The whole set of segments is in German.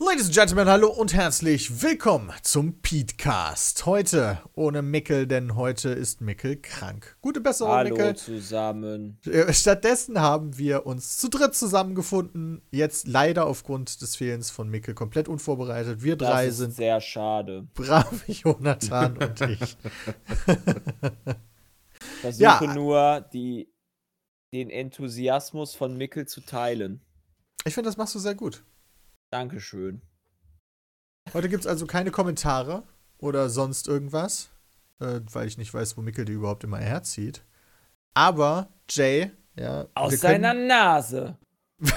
Ladies and Gentlemen, hallo und herzlich willkommen zum Petecast. Heute ohne Mickel, denn heute ist Mickel krank. Gute Besserung, Hallo Mickel. zusammen. Äh, Stattdessen haben wir uns zu dritt zusammengefunden. Jetzt leider aufgrund des Fehlens von Mickel komplett unvorbereitet. Wir Das drei ist sind sehr schade. brave Jonathan und ich. Versuche Ja. nur, die, den Enthusiasmus von Mickel zu teilen. Ich finde, das machst du sehr gut. Dankeschön. Heute gibt es also keine Kommentare oder sonst irgendwas, äh, weil ich nicht weiß, wo Mickel die überhaupt immer herzieht. Aber Jay, ja, Aus wir seiner können, Nase. wir,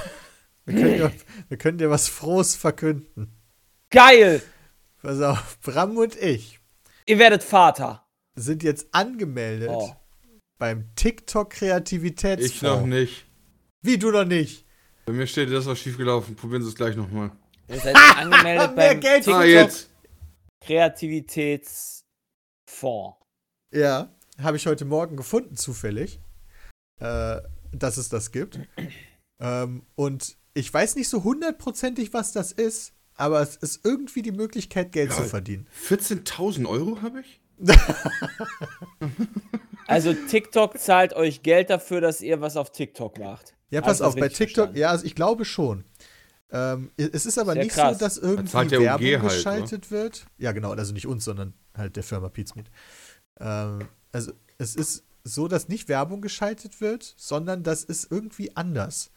können dir, wir können dir was Frohes verkünden. Geil! Pass auf, Bram und ich Ihr werdet Vater. sind jetzt angemeldet Oh. beim TikTok Kreativitätsfonds. Ich noch nicht. Wie du noch nicht? Bei mir steht, das war schiefgelaufen. Probieren Sie es gleich nochmal. Ihr seid angemeldet Mehr beim Geld Ah, TikTok jetzt. Kreativitätsfonds. Ja, habe ich heute Morgen gefunden, zufällig, äh, dass es das gibt. ähm, und ich weiß nicht so hundertprozentig, was das ist, aber es ist irgendwie die Möglichkeit, Geld zu Lol. verdienen. 14.000 Euro habe ich? Also TikTok zahlt euch Geld dafür, dass ihr was auf TikTok macht. Ja, pass das auf, bei TikTok, verstanden? ja, also ich glaube schon. Ähm, es ist aber Sehr nicht krass. so, dass irgendwie der Werbung halt, geschaltet wird. Ja, genau, also nicht uns, sondern halt der Firma Pizmeet. Ähm, also es ist so, dass nicht Werbung geschaltet wird, sondern das ist irgendwie anders.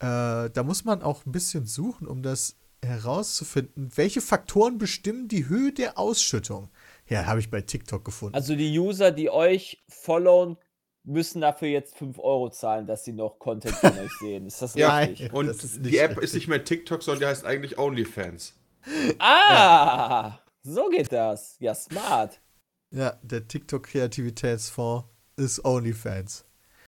Äh, da muss man auch ein bisschen suchen, um das herauszufinden, welche Faktoren bestimmen die Höhe der Ausschüttung. Ja, habe ich bei TikTok gefunden. Also die User, die euch followen, müssen dafür jetzt 5 Euro zahlen, dass sie noch Content von euch sehen. Ist das Ja, richtig? Und das die App richtig. ist nicht mehr TikTok, sondern die heißt eigentlich OnlyFans. Ah, so geht das. Ja, smart. Ja, der TikTok-Kreativitätsfonds ist OnlyFans.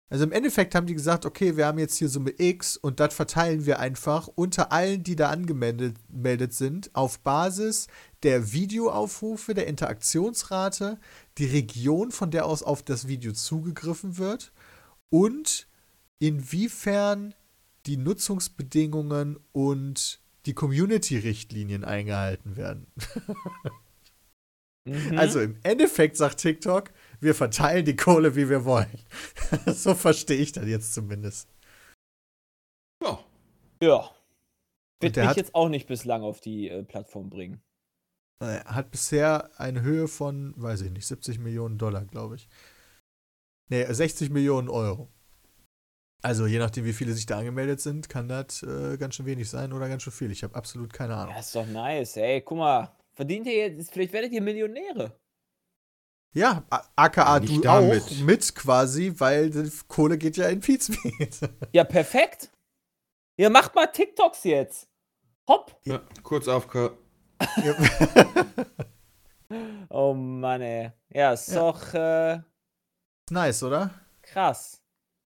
Also im Endeffekt haben die gesagt, okay, wir haben jetzt hier Summe X und das verteilen wir einfach unter allen, die da angemeldet meldet sind, auf Basis der Videoaufrufe, der Interaktionsrate, die Region, von der aus auf das Video zugegriffen wird und inwiefern die Nutzungsbedingungen und die Community-Richtlinien eingehalten werden. Mhm. Also im Endeffekt sagt TikTok, wir verteilen die Kohle, wie wir wollen. so verstehe ich das jetzt zumindest. Ja. ja. Wird der mich hat- jetzt auch nicht bislang auf die äh, Plattform bringen. Er hat bisher eine Höhe von, weiß ich nicht, 70 Millionen Dollar, glaube ich. Nee, 60 Millionen Euro. Also je nachdem, wie viele sich da angemeldet sind, kann das äh, ganz schön wenig sein oder ganz schön viel. Ich habe absolut keine Ahnung. Ja, ist doch nice. Ey, guck mal. Verdient ihr jetzt, vielleicht werdet ihr Millionäre. Ja, a- aka Nicht du damit. auch mit quasi, weil die Kohle geht ja in Pizmeet. Ja, perfekt. Ihr macht mal TikToks jetzt. Hopp. ja. Kurz auf. Oh Mann, ey. Ja, ist Ja. doch äh, nice, oder? krass.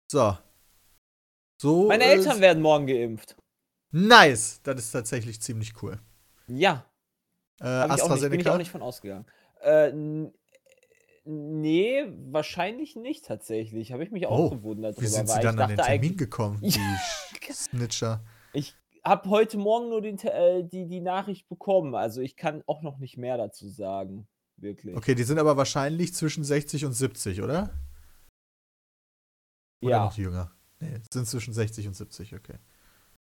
So. So. Meine Eltern werden morgen geimpft. Nice. Das ist tatsächlich ziemlich cool. Ja. Äh, Hab ich bin ich AstraZeneca. auch nicht von ausgegangen. Äh, nee, wahrscheinlich nicht tatsächlich. Habe ich mich auch Oh, gewundert Wie sind sie dann ich an den Termin gekommen, die Snitcher? ich habe heute Morgen nur den, äh, die, die Nachricht bekommen. Also ich kann auch noch nicht mehr dazu sagen. Wirklich. Okay, die sind aber wahrscheinlich zwischen 60 und 70, oder? Oder ja. noch jünger? Nee, sind zwischen 60 und 70, okay.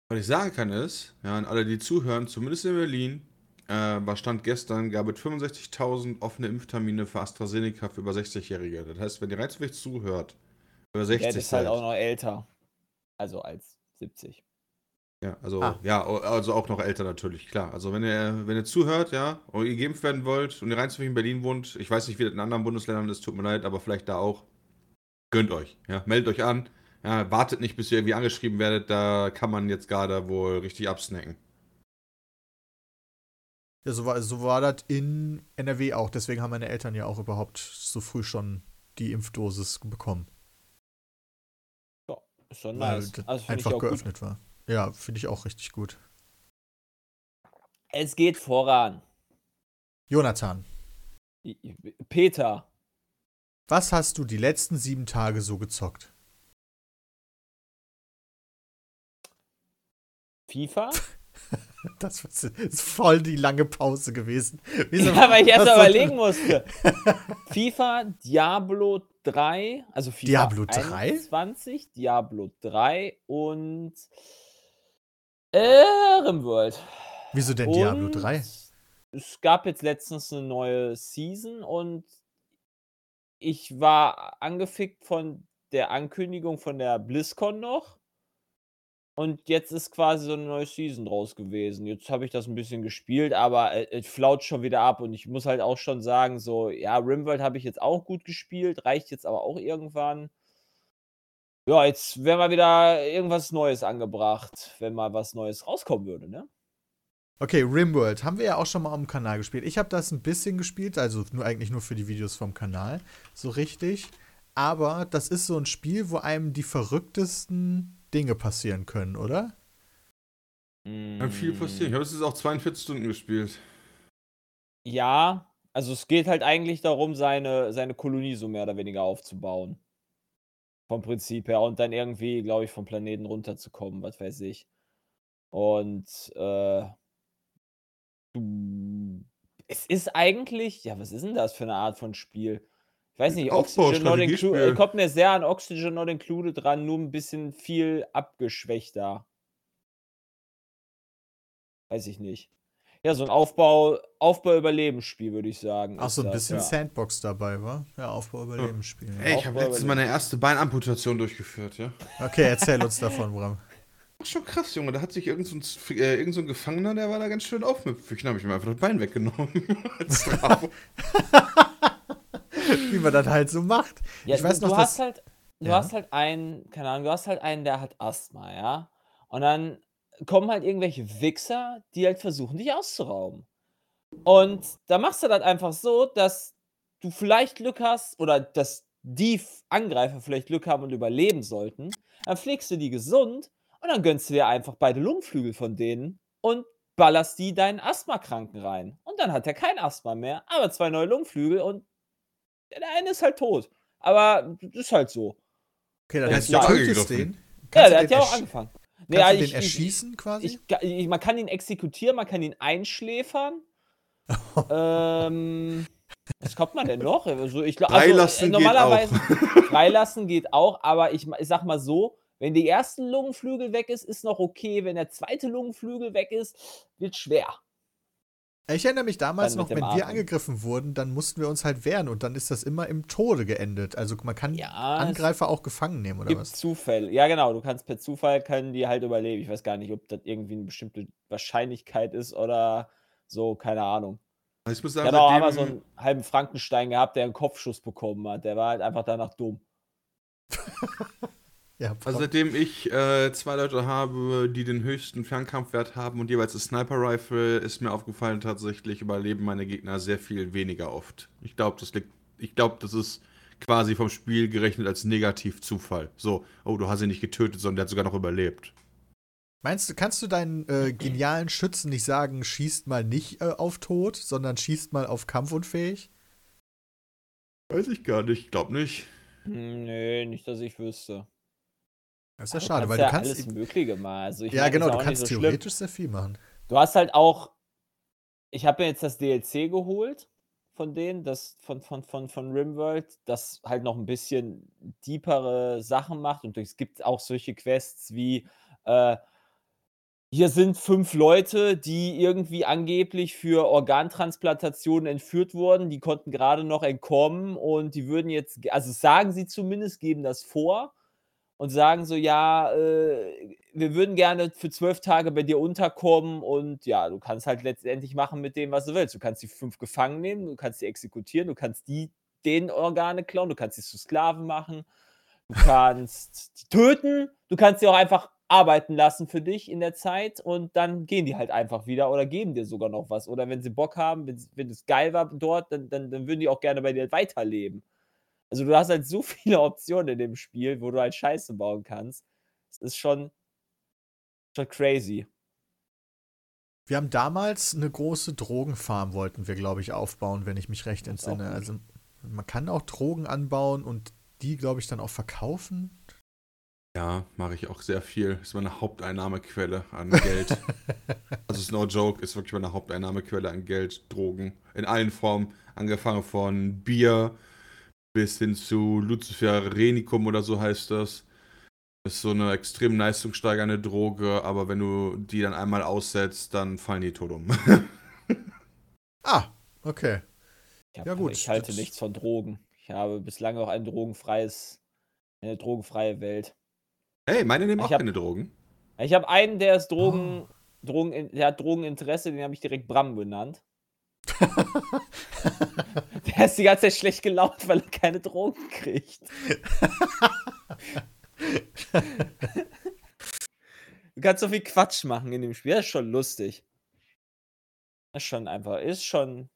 Was ich sagen kann ist, ja, an alle, die zuhören, zumindest in Berlin, äh, was stand gestern, gab es 65.000 offene Impftermine für AstraZeneca für über 60-Jährige. Das heißt, wenn ihr zufällig zuhört, über 60 Der ist halt auch noch älter. Also als 70. Ja, also, Ah. ja, also auch noch älter natürlich, klar. Also wenn ihr, wenn ihr zuhört, ja, und ihr geimpft werden wollt und ihr rein zufällig in Berlin wohnt, ich weiß nicht, wie das in anderen Bundesländern ist, tut mir leid, aber vielleicht da auch, gönnt euch, ja, meldet euch an, ja, wartet nicht, bis ihr irgendwie angeschrieben werdet, da kann man jetzt gerade wohl richtig absnacken. Ja, so war, so war das in NRW auch. Deswegen haben meine Eltern ja auch überhaupt so früh schon die Impfdosis bekommen. Ist schon Weil nice. das Also einfach auch gut. geöffnet war. Ja, finde ich auch richtig gut. Es geht voran. Jonathan, Peter. was hast du die letzten sieben Tage so gezockt? FIFA? Das ist voll die lange Pause gewesen. Wieso- Ja, weil ich erst überlegen musste. FIFA, Diablo 3, also FIFA Diablo 3? 21, Diablo 3 und äh, Rimworld. Wieso denn Diablo Und 3? Es gab jetzt letztens eine neue Season und ich war angefickt von der Ankündigung von der BlizzCon noch. Und jetzt ist quasi so eine neue Season draus gewesen. Jetzt habe ich das ein bisschen gespielt, aber äh, es flaut schon wieder ab. Und ich muss halt auch schon sagen, so, ja, Rimworld habe ich jetzt auch gut gespielt, reicht jetzt aber auch irgendwann. Ja, jetzt wäre mal wieder irgendwas Neues angebracht, wenn mal was Neues rauskommen würde, ne? Okay, Rimworld haben wir ja auch schon mal am Kanal gespielt. Ich habe das ein bisschen gespielt, also nur eigentlich nur für die Videos vom Kanal, so richtig. Aber das ist so ein Spiel, wo einem die verrücktesten Dinge passieren können, oder? Kann viel passieren. Ich habe es jetzt auch 42 Stunden gespielt. Ja, also es geht halt eigentlich darum, seine, seine Kolonie so mehr oder weniger aufzubauen. Vom Prinzip her. Und dann irgendwie, glaube ich, vom Planeten runterzukommen, was weiß ich. Und äh. Es ist eigentlich, ja, was ist denn das für eine Art von Spiel? Ich weiß nicht, Aufbau- Oxygen Not Included, Strategiespiel. kommt mir sehr an Oxygen Not Included dran, nur ein bisschen viel abgeschwächter. Weiß ich nicht. Ja, so ein Aufbau, Aufbau-Überlebensspiel, würde ich sagen. Auch ist so ein das, bisschen ja. Sandbox dabei, war? Ja, Aufbau-Überlebensspiel. Ey, ich habe letztens meine erste Beinamputation durchgeführt, ja. Okay, erzähl uns davon, Bram. Ach, schon krass, Junge. Da hat sich irgend so, ein, äh, irgend so ein Gefangener, der war da ganz schön aufmüpfig. Dann habe ich mir einfach das Bein weggenommen. Als Strafe. Wie man das halt so macht. Ja, ich weiß du, noch, du hast halt, du Ja. hast halt einen, keine Ahnung, du hast halt einen, der hat Asthma, ja. Und dann kommen halt irgendwelche Wichser, die halt versuchen, dich auszurauben. Und da machst du das einfach so, dass du vielleicht Glück hast oder dass die Angreifer vielleicht Glück haben und überleben sollten. Dann pflegst du die gesund und dann gönnst du dir einfach beide Lungenflügel von denen und ballerst die deinen Asthmakranken rein. Und dann hat er kein Asthma mehr, aber zwei neue Lungenflügel und der eine ist halt tot. Aber das ist halt so. Okay, dann ja du tötest angegriffen. den. Ja, der hat den ja auch ersch- angefangen. Kannst du den ich, ich, erschießen quasi? ich, ga- ich, man kann ihn exekutieren, man kann ihn einschläfern. ähm, was kommt man denn noch? Also ich also, Freilassen äh, geht normalerweise freilassen geht auch, aber ich, ich sag mal so, wenn die ersten Lungenflügel weg ist, ist noch okay. Wenn der zweite Lungenflügel weg ist, wird schwer. Ich erinnere mich damals Dann noch, wenn dem wir angegriffen wurden, dann mussten wir uns halt wehren und dann ist das immer im Tode geendet. Also man kann Ja, Angreifer auch gefangen nehmen, oder gibt was? Zufälle. Ja, genau. Du kannst per Zufall können die halt überleben. Ich weiß gar nicht, ob das irgendwie eine bestimmte Wahrscheinlichkeit ist oder so, keine Ahnung. Ich muss sagen, auch einmal so einen halben Frankenstein gehabt, der einen Kopfschuss bekommen hat. Der war halt einfach danach dumm. Ja, also seitdem ich äh, zwei Leute habe, die den höchsten Fernkampfwert haben und jeweils eine Sniper-Rifle, ist mir aufgefallen, tatsächlich überleben meine Gegner sehr viel weniger oft. Ich glaube, das liegt. Ich glaube, das ist quasi vom Spiel gerechnet als Negativ-Zufall. So, oh, du hast ihn nicht getötet, sondern der hat sogar noch überlebt. Meinst du, kannst du deinen äh, genialen Schützen nicht sagen, schießt mal nicht äh, auf Tod, sondern schießt mal auf kampfunfähig? Weiß ich gar nicht, ich glaube nicht. Hm, Nee, nicht, dass ich wüsste. Das ist ja schade, weil ja du kannst. alles Mögliche mal. Also ja, genau, du kannst so schlimm. theoretisch sehr viel machen. Du hast halt auch. Ich habe mir jetzt das DLC geholt von denen, das von, von, von, von Rimworld, das halt noch ein bisschen deepere Sachen macht. Und es gibt auch solche Quests wie: äh, hier sind fünf Leute, die irgendwie angeblich für Organtransplantationen entführt wurden. Die konnten gerade noch entkommen und die würden jetzt, also sagen sie zumindest, geben das vor und sagen so, ja, äh, wir würden gerne für zwölf Tage bei dir unterkommen und ja, du kannst halt letztendlich machen mit dem, was du willst. Du kannst die fünf gefangen nehmen, du kannst sie exekutieren, du kannst die den Organe klauen, du kannst sie zu Sklaven machen, du kannst die töten, du kannst sie auch einfach arbeiten lassen für dich in der Zeit und dann gehen die halt einfach wieder oder geben dir sogar noch was. Oder wenn sie Bock haben, wenn, wenn es geil war dort, dann, dann, dann würden die auch gerne bei dir weiterleben. Also du hast halt so viele Optionen in dem Spiel, wo du halt Scheiße bauen kannst. Es ist schon, schon crazy. Wir haben damals eine große Drogenfarm, wollten wir, glaube ich, aufbauen, wenn ich mich recht Das entsinne. Also man kann auch Drogen anbauen und die, glaube ich, dann auch verkaufen. Ja, mache ich auch sehr viel. Ist meine Haupteinnahmequelle an Geld. also ist no joke, ist wirklich meine Haupteinnahmequelle an Geld, Drogen. In allen Formen. Angefangen von Bier bis hin zu Lucifer Renicum oder so heißt das. Ist so eine extrem leistungssteigernde Droge, aber wenn du die dann einmal aussetzt, dann fallen die tot um. Ah, okay. Ich, hab, Ja, gut, ich halte das- nichts von Drogen. Ich habe bislang auch ein drogenfreies, eine drogenfreie Welt. hey, meine nehmen Ich auch hab- keine Drogen. Ich habe einen, der ist Drogen, Oh. Drogen, der hat Drogeninteresse, den habe ich direkt Bram genannt. Der ist die ganze Zeit schlecht gelaunt, weil er keine Drogen kriegt. du kannst so viel Quatsch machen in dem Spiel. Das ist schon lustig. Das ist schon einfach, ist schon.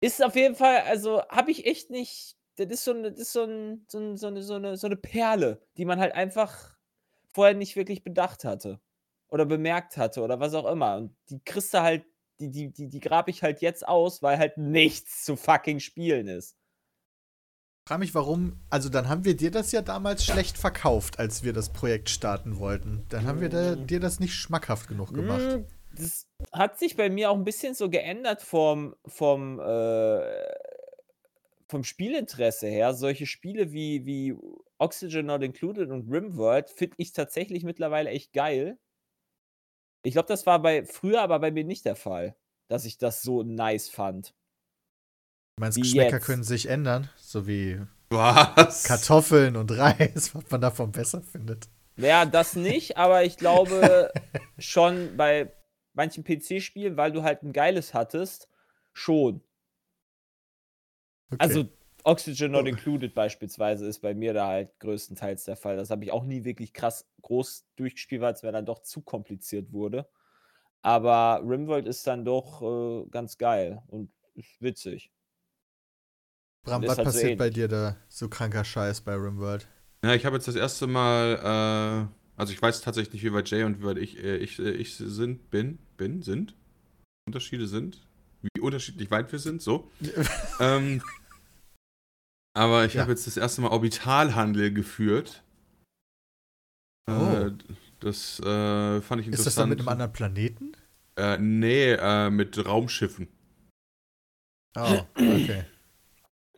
Ist auf jeden Fall, also habe ich echt nicht. Das ist so, das ist so, ein, so, eine, so, eine, so eine Perle, die man halt einfach vorher nicht wirklich bedacht hatte. Oder bemerkt hatte oder was auch immer. Und die kriegst du halt, die, die, die, die grab ich halt jetzt aus, weil halt nichts zu fucking spielen ist. frage mich, warum. Also, dann haben wir dir das ja damals schlecht verkauft, als wir das Projekt starten wollten. Dann haben wir da, Mm. dir das nicht schmackhaft genug gemacht. Mm, Das hat sich bei mir auch ein bisschen so geändert vom, vom, äh, vom Spielinteresse her. Solche Spiele wie, wie Oxygen Not Included und Rimworld finde ich tatsächlich mittlerweile echt geil. Ich glaube, das war bei früher aber bei mir nicht der Fall, dass ich das so nice fand. Du meinst, Wie Geschmäcker jetzt. können sich ändern? So wie Was? Kartoffeln und Reis, was man davon besser findet. Ja, das nicht, aber ich glaube schon bei manchen PC-Spielen, weil du halt ein geiles hattest, schon. Okay. Also Oxygen Not Oh. Included beispielsweise ist bei mir da halt größtenteils der Fall. Das habe ich auch nie wirklich krass groß durchgespielt, weil es mir dann doch zu kompliziert wurde. Aber Rimworld ist dann doch äh, ganz geil und witzig. Bram, was halt so passiert bei ähnlich. dir da? So kranker Scheiß bei Rimworld. Ja, ich habe jetzt das erste Mal, äh, also ich weiß tatsächlich nicht, wie weit Jay und wie weit ich, äh, ich, äh, ich sind, bin, bin, sind. Unterschiede sind. Wie unterschiedlich weit wir sind, so. ähm, aber ich Ja. habe jetzt das erste Mal Orbitalhandel geführt. Oh. Äh, das äh, fand ich interessant. Ist das dann mit einem anderen Planeten? Äh, nee, äh, mit Raumschiffen. Oh, okay.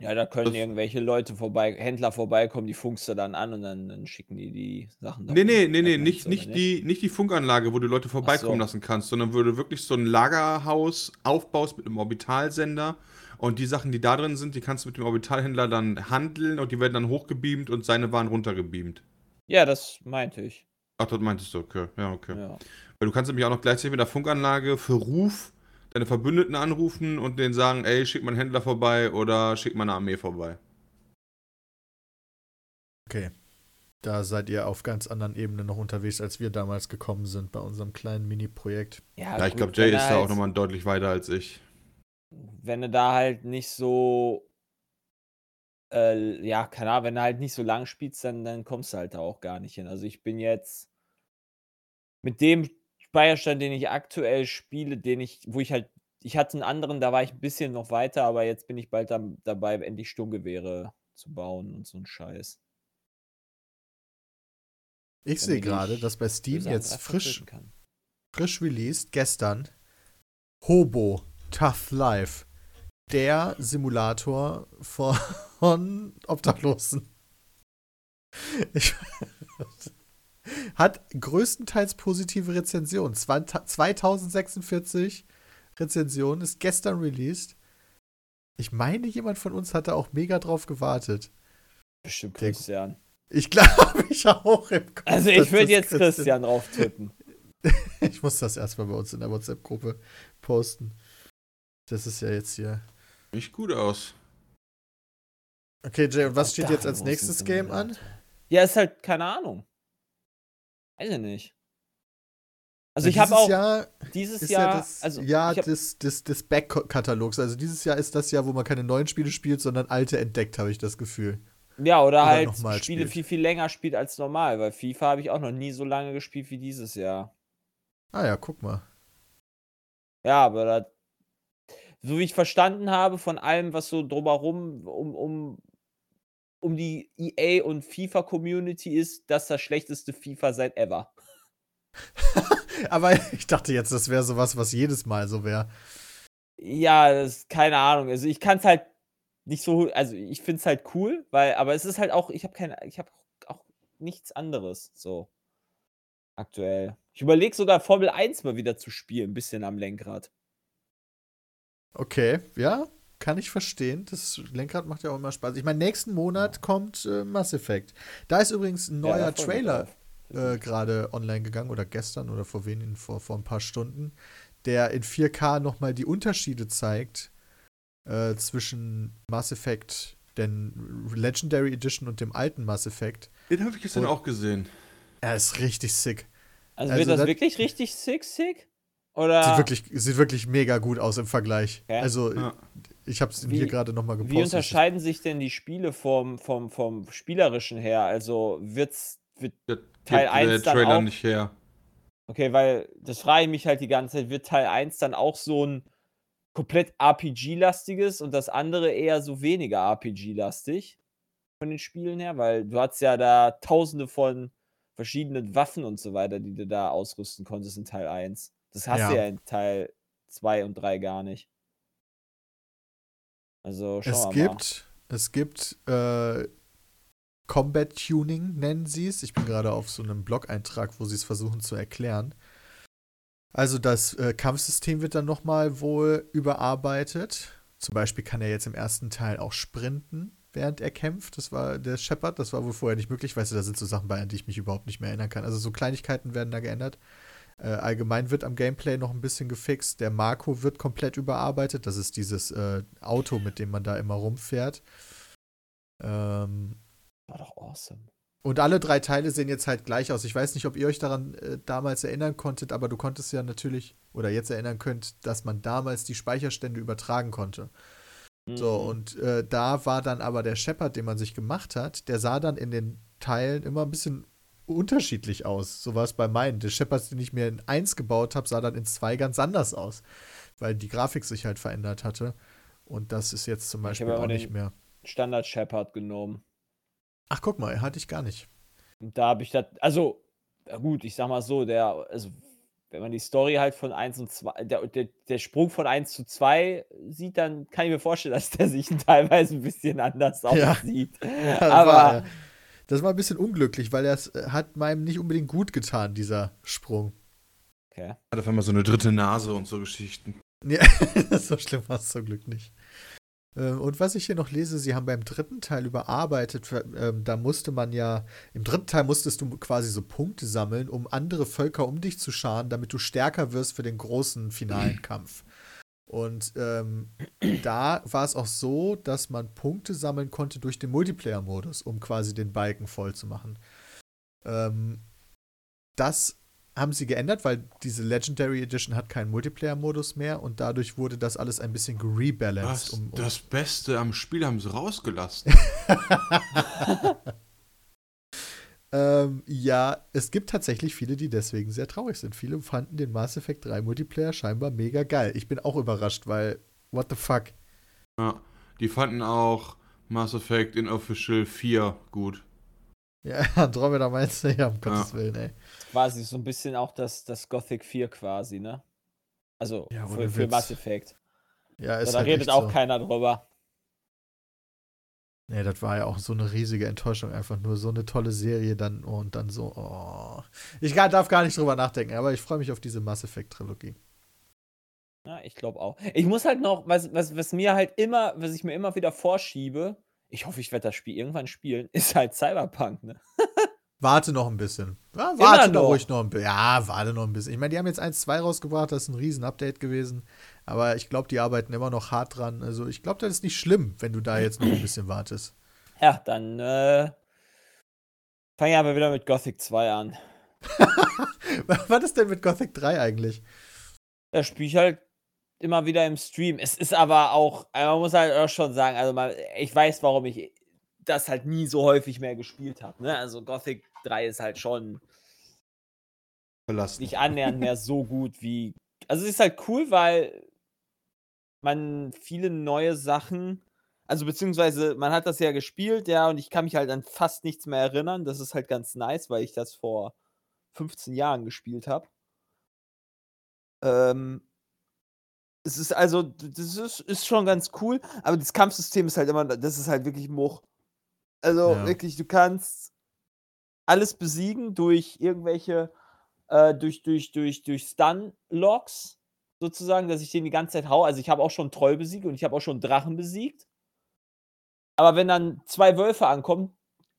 Ja, da können irgendwelche Leute vorbei, Händler vorbeikommen, die funkst du dann an und dann, dann schicken die die Sachen. Nee, nee, nee, nee, nicht, nicht, die, nicht die Funkanlage, wo du Leute vorbeikommen so. lassen kannst, sondern wo du wirklich so ein Lagerhaus aufbaust mit einem Orbitalsender und die Sachen, die da drin sind, die kannst du mit dem Orbitalhändler dann handeln und die werden dann hochgebeamt und seine waren runtergebeamt. Ja, das meinte ich. Ach, das meintest du, okay. Ja, okay. Ja. Weil du kannst nämlich auch noch gleichzeitig mit der Funkanlage für Ruf deine Verbündeten anrufen und denen sagen, ey, schick mal einen Händler vorbei oder schick mal eine Armee vorbei. Okay. Da seid ihr auf ganz anderen Ebenen noch unterwegs, als wir damals gekommen sind bei unserem kleinen Mini-Projekt. Ja, Ja, ich glaube, Jay ist da auch nochmal deutlich weiter als ich. Wenn du da halt nicht so, äh, ja, keine Ahnung, wenn du halt nicht so lang spielst, dann, dann kommst du halt da auch gar nicht hin. Also ich bin jetzt mit dem Speicherstand, den ich aktuell spiele, den ich, wo ich halt, ich hatte einen anderen, da war ich ein bisschen noch weiter, aber jetzt bin ich bald dam- dabei, endlich Sturmgewehre zu bauen und so ein Scheiß. Ich sehe gerade, dass bei Steam jetzt frisch, frisch released, gestern, Hobo Tough Life. Der Simulator von Obdachlosen. Ich, hat größtenteils positive Rezensionen. 20- 2046 Rezensionen, ist gestern released. Ich meine, jemand von uns hatte auch mega drauf gewartet. Bestimmt Christian. Ich glaube, ich auch im Kopf. Also ich würde jetzt Christian drauf tippen. Ich muss das erstmal bei uns in der WhatsApp-Gruppe posten. Das ist ja jetzt hier. Nicht gut aus. Okay, Jay, und was steht jetzt als nächstes Game an? Ja, ist halt keine Ahnung. Weiß ich nicht. Also ich Dieses habe auch Jahr dieses ist Jahr, ja das also Jahr ich des, des, des Back-Katalogs. Also dieses Jahr ist das Jahr, wo man keine neuen Spiele spielt, sondern alte entdeckt, habe ich das Gefühl. ja, oder, oder halt Spiele spielt. viel, viel länger spielt als normal, weil FIFA habe ich auch noch nie so lange gespielt wie dieses Jahr. Ah ja, guck mal. Ja, aber da, so wie ich verstanden habe von allem, was so drumherum um, um, um die EA und FIFA-Community ist, das das schlechteste FIFA seit ever. Aber ich dachte jetzt, das wäre sowas, was jedes Mal so wäre. Ja, das keine Ahnung. Also ich kann es halt nicht so, also ich finde es halt cool, weil, aber es ist halt auch, ich habe keine, ich habe auch nichts anderes so aktuell. Ich überlege sogar Formel 1 mal wieder zu spielen, ein bisschen am Lenkrad. Okay, ja, kann ich verstehen. Das Lenkrad macht ja auch immer Spaß. Ich meine, nächsten Monat kommt äh, Mass Effect. Da ist übrigens ein Ja, neuer mich Trailer äh, gerade online gegangen oder gestern oder vor wenigen, vor, vor ein paar Stunden, der in 4K nochmal die Unterschiede zeigt äh, zwischen Mass Effect, den Legendary Edition und dem alten Mass Effect. Den habe ich gestern Und- auch gesehen. Er ist richtig sick. Also, Also wird das, das- wirklich richtig sick, sick? Oder Sieht, wirklich, sieht wirklich mega gut aus im Vergleich. Okay. Also, Ja. ich habe es hier gerade nochmal gepostet. wie unterscheiden sich denn die Spiele vom, vom, vom Spielerischen her? Also wird's, wird, Der Teil gibt 1 der dann Trailer auch? nicht her. okay, weil das frage ich mich halt die ganze Zeit, wird Teil 1 dann auch so ein komplett RPG-lastiges und das andere eher so weniger RPG-lastig von den Spielen her? Weil du hast ja da tausende von verschiedenen Waffen und so weiter, die du da ausrüsten konntest in Teil 1. Das hast du Ja. ja in Teil 2 und 3 gar nicht. Also schauen Es wir mal. gibt, es gibt äh, Combat Tuning, nennen sie es. Ich bin gerade auf so einem Blog-Eintrag, wo sie es versuchen zu erklären. Also das äh, Kampfsystem wird dann nochmal wohl überarbeitet. Zum Beispiel kann er jetzt im ersten Teil auch sprinten, während er kämpft. Das war der Shepard, das war wohl vorher nicht möglich. Weißt du, da sind so Sachen bei, an die ich mich überhaupt nicht mehr erinnern kann. Also so Kleinigkeiten werden da geändert. Äh, allgemein wird am Gameplay noch ein bisschen gefixt. Der Marco wird komplett überarbeitet. Das ist dieses äh, Auto, mit dem man da immer rumfährt. Ähm, War doch awesome. und alle drei Teile sehen jetzt halt gleich aus. Ich weiß nicht, ob ihr euch daran äh, damals erinnern konntet, aber du konntest ja natürlich oder jetzt erinnern könnt, dass man damals die Speicherstände übertragen konnte. So, Mhm. und äh, da war dann aber der Shepard, den man sich gemacht hat, der sah dann in den Teilen immer ein bisschen unterschiedlich aus. So war es bei meinen. Der Shepard, den ich mir in 1 gebaut habe, sah dann in 2 ganz anders aus, weil die Grafik sich halt verändert hatte. Und das ist jetzt zum Beispiel aber auch nicht mehr. Standard Shepard genommen. Ach, guck mal, hatte ich gar nicht. Und da habe ich das, also, ja gut, ich sag mal so, der, also, wenn man die Story halt von 1 und 2, der, der, der Sprung von 1 zu 2 sieht, dann kann ich mir vorstellen, dass der sich teilweise ein bisschen anders Ja. aussieht. Das Aber, äh, das war ein bisschen unglücklich, weil das äh, hat meinem nicht unbedingt gut getan, dieser Sprung. okay. Hat auf einmal so eine dritte Nase und so Geschichten. Ja, so schlimm war es zum Glück nicht. Ähm, Und was ich hier noch lese, sie haben beim dritten Teil überarbeitet, ähm, da musste man ja, im dritten Teil musstest du quasi so Punkte sammeln, um andere Völker um dich zu scharen, damit du stärker wirst für den großen finalen Kampf. Und ähm, da war es auch so, dass man Punkte sammeln konnte durch den Multiplayer-Modus, um quasi den Balken voll zu machen. Ähm, das haben sie geändert, weil diese Legendary Edition hat keinen Multiplayer-Modus mehr und dadurch wurde das alles ein bisschen gerebalanced. Um, um Das Beste am Spiel haben sie rausgelassen. ähm, ja, es gibt tatsächlich viele, die deswegen sehr traurig sind. Viele fanden den Mass Effect 3 Multiplayer scheinbar mega geil. Ich bin auch überrascht, weil, what the fuck? ja, die fanden auch Mass Effect in Official 4 gut. Ja, Andromeda meinst du? Ja, um Gottes Ja. Willen, ey. Quasi so ein bisschen auch das, das Gothic 4 quasi, ne? Also Ja, für, für. Mass Effect. Ja, Aber ist da halt redet echt auch so. keiner drüber. Nee, das war ja auch so eine riesige Enttäuschung. Einfach nur so eine tolle Serie dann und dann so, oh. Ich darf gar nicht drüber nachdenken, aber ich freue mich auf diese Mass Effect Trilogie. Ja, ich glaube auch. Ich muss halt noch, was, was, was mir halt immer, was ich mir immer wieder vorschiebe, ich hoffe, ich werde das Spiel irgendwann spielen, ist halt Cyberpunk, ne? Warte noch ein bisschen. Ja, warte noch. ruhig noch ein bisschen. Ja, warte noch ein bisschen. Ich meine, die haben jetzt 1.2 rausgebracht, das ist ein Riesen-Update gewesen. Aber ich glaube, die arbeiten immer noch hart dran. Also ich glaube, das ist nicht schlimm, wenn du da jetzt noch ein bisschen wartest. Ja, dann äh, fange ich aber wieder mit Gothic 2 an. Was ist denn mit Gothic 3 eigentlich? Da spiele ich halt immer wieder im Stream. Es ist aber auch, äh, man muss halt auch schon sagen, also mal, ich weiß, warum ich das halt nie so häufig mehr gespielt habe. Ne? Also Gothic 3 ist halt schon Belastend. nicht annähernd mehr so gut wie. Also es ist halt cool, weil man viele neue Sachen, also beziehungsweise man hat das ja gespielt, ja, und ich kann mich halt an fast nichts mehr erinnern. Das ist halt ganz nice, weil ich das vor 15 Jahren gespielt habe. Ähm, es ist also, das ist, ist schon ganz cool, aber das Kampfsystem ist halt immer, das ist halt wirklich Much. Also Ja. wirklich, du kannst alles besiegen durch irgendwelche, äh, durch, durch, durch, durch Stun-Logs sozusagen, dass ich den die ganze Zeit hau. Also ich habe auch schon Troll besiegt und ich habe auch schon Drachen besiegt. Aber wenn dann zwei Wölfe ankommen,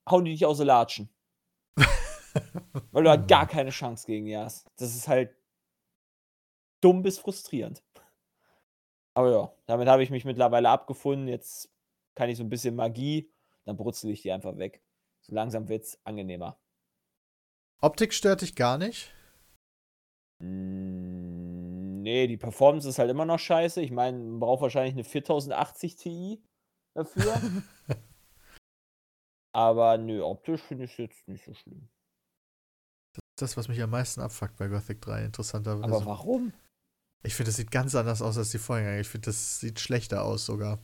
hauen die dich aus der Latschen. Weil du halt gar keine Chance gegen die hast. Das ist halt dumm bis frustrierend. Aber ja, damit habe ich mich mittlerweile abgefunden. Jetzt kann ich so ein bisschen Magie, dann brutzel ich die einfach weg. So langsam wird es angenehmer. Optik stört dich gar nicht? Mm, Nee, die Performance ist halt immer noch scheiße. Ich meine, man braucht wahrscheinlich eine 4080 Ti dafür. Aber nö, optisch finde ich es jetzt nicht so schlimm. Das, was mich am meisten abfuckt bei Gothic 3, interessanterweise. Aber warum? Ich finde, das sieht ganz anders aus als die Vorgänger. Ich finde, das sieht schlechter aus sogar.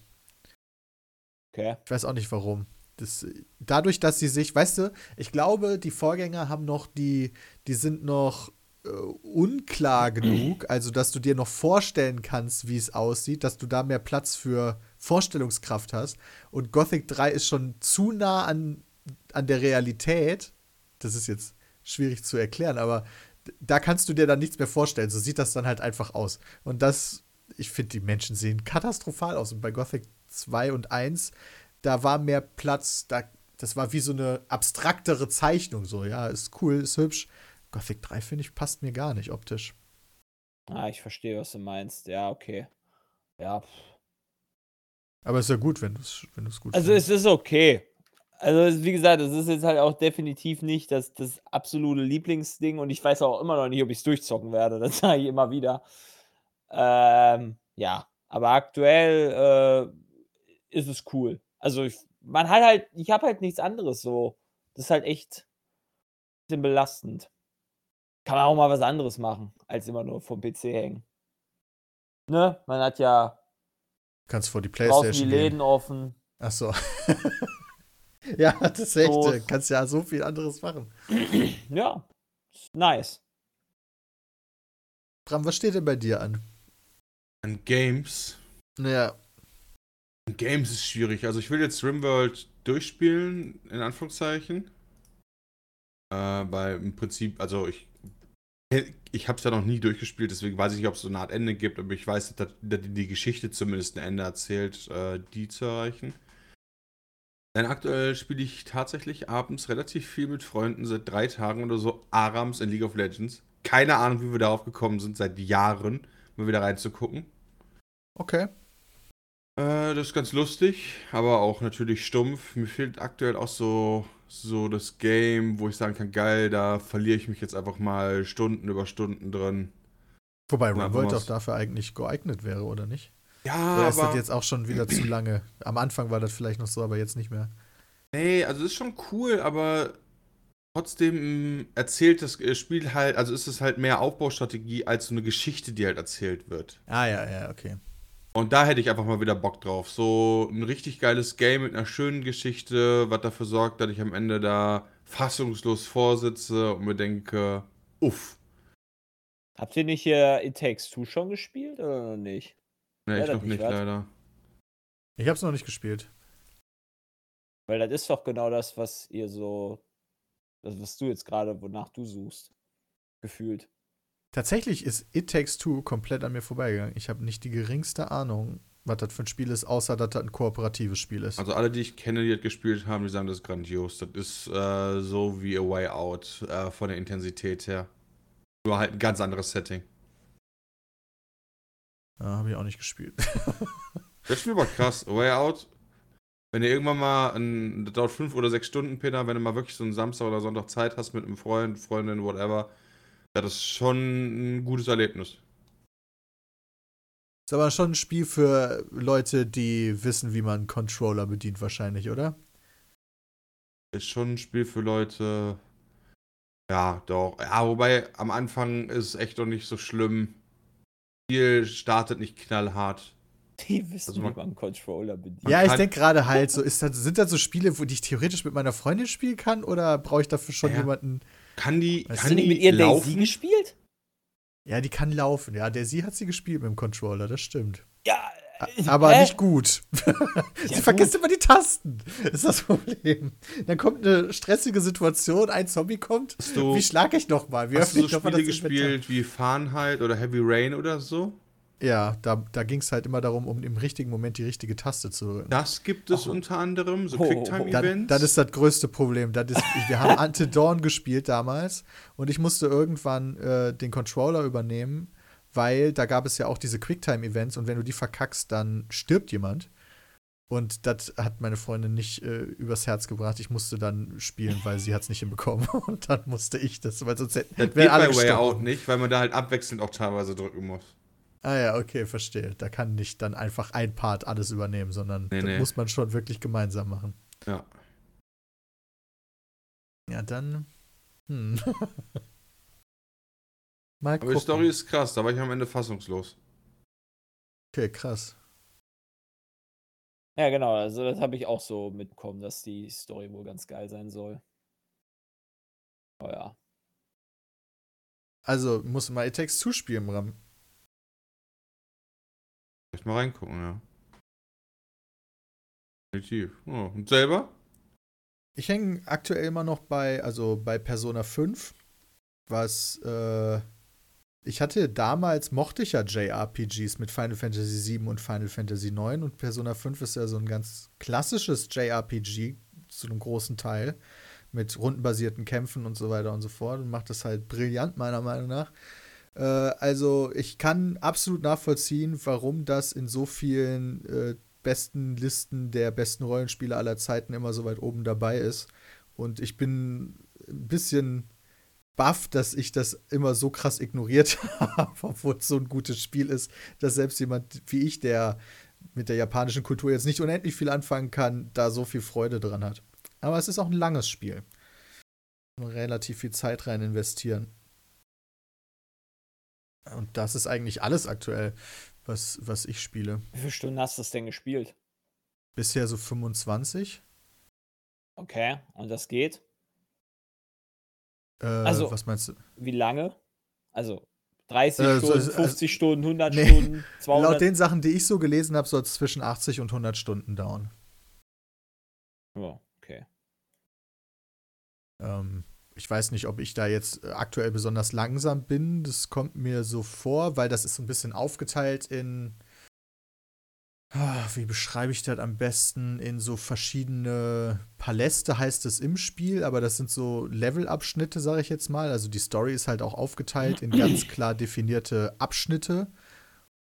Okay. Ich weiß auch nicht warum. Das, dadurch, dass sie sich, weißt du, ich glaube, die Vorgänger haben noch die, die sind noch äh, unklar genug, also dass du dir noch vorstellen kannst, wie es aussieht, dass du da mehr Platz für Vorstellungskraft hast. Und Gothic 3 ist schon zu nah an, an der Realität. Das ist jetzt schwierig zu erklären, aber da kannst du dir dann nichts mehr vorstellen. So sieht das dann halt einfach aus. Und das, ich finde, die Menschen sehen katastrophal aus. Und bei Gothic 2 und 1, da war mehr Platz, da, das war wie so eine abstraktere Zeichnung. So, ja, ist cool, ist hübsch. Gothic 3, finde ich, passt mir gar nicht optisch. Ah, ich verstehe, was du meinst. Ja, okay. Ja. Aber ist ja gut, wenn du es wenn du's gut Also findest. es ist okay. Also wie gesagt, es ist jetzt halt auch definitiv nicht das, das absolute Lieblingsding und ich weiß auch immer noch nicht, ob ich es durchzocken werde. Das sage ich immer wieder. Ähm, ja, aber aktuell äh, ist es cool. Also ich, man hat halt, ich habe halt nichts anderes so. Das ist halt echt ein bisschen belastend. Kann man auch mal was anderes machen, als immer nur vom PC hängen. Ne? Man hat ja kannst vor die die Playstation gehen. Läden offen. Ach so. ja, das ist echt. Äh, Kannst ja so viel anderes machen. Ja, nice. Bram, was steht denn bei dir an? An Games. Naja, Games ist schwierig. Also ich will jetzt Rimworld durchspielen, in Anführungszeichen. Äh, weil im Prinzip, also ich. Ich habe es ja noch nie durchgespielt, deswegen weiß ich nicht, ob es so eine Art Ende gibt, aber ich weiß, dass, die Geschichte zumindest ein Ende erzählt, äh, die zu erreichen. Denn aktuell spiele ich tatsächlich abends relativ viel mit Freunden, seit drei Tagen oder so, Arams in League of Legends. Keine Ahnung, wie wir darauf gekommen sind, seit Jahren mal wieder reinzugucken. okay. Äh, das ist ganz lustig, aber auch natürlich stumpf. Mir fehlt aktuell auch so, so das Game, wo ich sagen kann, geil, da verliere ich mich jetzt einfach mal Stunden über Stunden drin. Wobei was- doch dafür eigentlich geeignet wäre, oder nicht? Ja, Oder ist das aber jetzt auch schon wieder zu lange? Am Anfang war das vielleicht noch so, aber jetzt nicht mehr. nee, also das ist schon cool, aber trotzdem mh, erzählt das äh, Spiel halt, also ist es halt mehr Aufbaustrategie als so eine Geschichte, die halt erzählt wird. Ah, ja, ja, okay. Und da hätte ich einfach mal wieder Bock drauf. So ein richtig geiles Game mit einer schönen Geschichte, was dafür sorgt, dass ich am Ende da fassungslos vorsitze und mir denke, uff. Habt ihr nicht hier It Takes Two schon gespielt oder noch nicht? Ne, Ja, ich noch nicht, was? leider. Ich hab's noch nicht gespielt. Weil das ist doch genau das, was ihr so, das, was du jetzt gerade, wonach du suchst, gefühlt. Tatsächlich ist It Takes Two komplett an mir vorbeigegangen. Ich habe nicht die geringste Ahnung, was das für ein Spiel ist, außer dass das ein kooperatives Spiel ist. Also alle, die ich kenne, die das gespielt haben, die sagen, das ist grandios. Das ist äh, so wie A Way Out äh, von der Intensität her. Nur halt ein ganz anderes Setting. ja, habe ich auch nicht gespielt. Das Spiel war krass. A Way Out Wenn du irgendwann mal, ein, das dauert fünf oder sechs Stunden, Peter, wenn du mal wirklich so einen Samstag oder Sonntag Zeit hast mit einem Freund, Freundin, whatever, ja, das ist schon ein gutes Erlebnis. Ist aber schon ein Spiel für Leute, die wissen, wie man einen Controller bedient, wahrscheinlich, oder? Ist schon ein Spiel für Leute. Ja, doch. Ja, wobei am Anfang ist es echt noch nicht so schlimm. Spiel startet nicht knallhart. Die wissen, Also man- wie man einen Controller bedient. Ja, ich denke gerade halt so, ist das, sind das so Spiele, wo die ich theoretisch mit meiner Freundin spielen kann oder brauche ich dafür schon Ja. jemanden? Kann die, Hast Hast kann du nicht die mit ihr Daisy laufen? gespielt? Ja, die kann laufen. Ja, der sie hat sie gespielt mit dem Controller, das stimmt. Ja. äh, Aber hä? nicht gut. sie Ja, vergisst gut. immer die Tasten. Ist das Problem. Dann kommt eine stressige Situation, ein Zombie kommt. Du, Wie schlage ich nochmal? Wie hast du so Spiele gespielt wie Fahrenheit oder Heavy Rain oder so? Ja, da, da ging es halt immer darum, um im richtigen Moment die richtige Taste zu drücken. Das gibt es Oh. unter anderem, so Oh. Das, Quicktime-Events. das ist das größte Problem. Das ist, wir haben Ante Dawn gespielt damals und ich musste irgendwann äh, den Controller übernehmen, weil da gab es ja auch diese Quicktime-Events und wenn du die verkackst, dann stirbt jemand. Und das hat meine Freundin nicht äh, übers Herz gebracht. Ich musste dann spielen, weil sie hat es nicht hinbekommen. Und dann musste ich das, weil sonst hätten das geht alle bei Way gestorben. Out nicht, weil man da halt abwechselnd auch teilweise drücken muss. Ah ja, okay, verstehe. Da kann nicht dann einfach ein Part alles übernehmen, sondern Nee, das nee. muss man schon wirklich gemeinsam machen. Ja. Ja, dann. Hm. Mal Aber gucken. die Story ist krass, da war ich am Ende fassungslos. Okay, krass. Ja, genau. Also, das habe ich auch so mitbekommen, dass die Story wohl ganz geil sein soll. Oh ja. Also, muss mal It Takes Two spielen, Bram. Vielleicht mal reingucken, ja. Definitiv. Oh, und selber? Ich hänge aktuell immer noch bei, also bei Persona 5, was, äh, ich hatte damals, mochte ich ja JRPGs mit Final Fantasy VII und Final Fantasy IX und Persona 5 ist ja so ein ganz klassisches JRPG zu einem großen Teil mit rundenbasierten Kämpfen und so weiter und so fort und macht das halt brillant, meiner Meinung nach. Äh, also, ich kann absolut nachvollziehen, warum das in so vielen äh, besten Listen der besten Rollenspiele aller Zeiten immer so weit oben dabei ist. Und ich bin ein bisschen baff, dass ich das immer so krass ignoriert habe, obwohl es so ein gutes Spiel ist, dass selbst jemand wie ich, der mit der japanischen Kultur jetzt nicht unendlich viel anfangen kann, da so viel Freude dran hat. Aber es ist auch ein langes Spiel. Relativ viel Zeit rein investieren. Und das ist eigentlich alles aktuell, was, was ich spiele. Wie viele Stunden hast du das denn gespielt? Bisher so 25. Okay. Und das geht? Äh, Also- was meinst du? Wie lange? Also 30 Äh, so- Stunden, also- 50 Stunden, 100 Nee. Stunden, 200? Laut den Sachen, die ich so gelesen habe, soll es zwischen 80 und 100 Stunden dauern. Ja, okay. Ähm, ich weiß nicht, ob ich da jetzt äh, aktuell besonders langsam bin. Das kommt mir so vor, weil das ist so ein bisschen aufgeteilt in. Ah, Wie beschreibe ich das am besten? In so verschiedene Paläste heißt es im Spiel, aber das sind so Levelabschnitte, sage ich jetzt mal. Also die Story ist halt auch aufgeteilt in ganz klar definierte Abschnitte.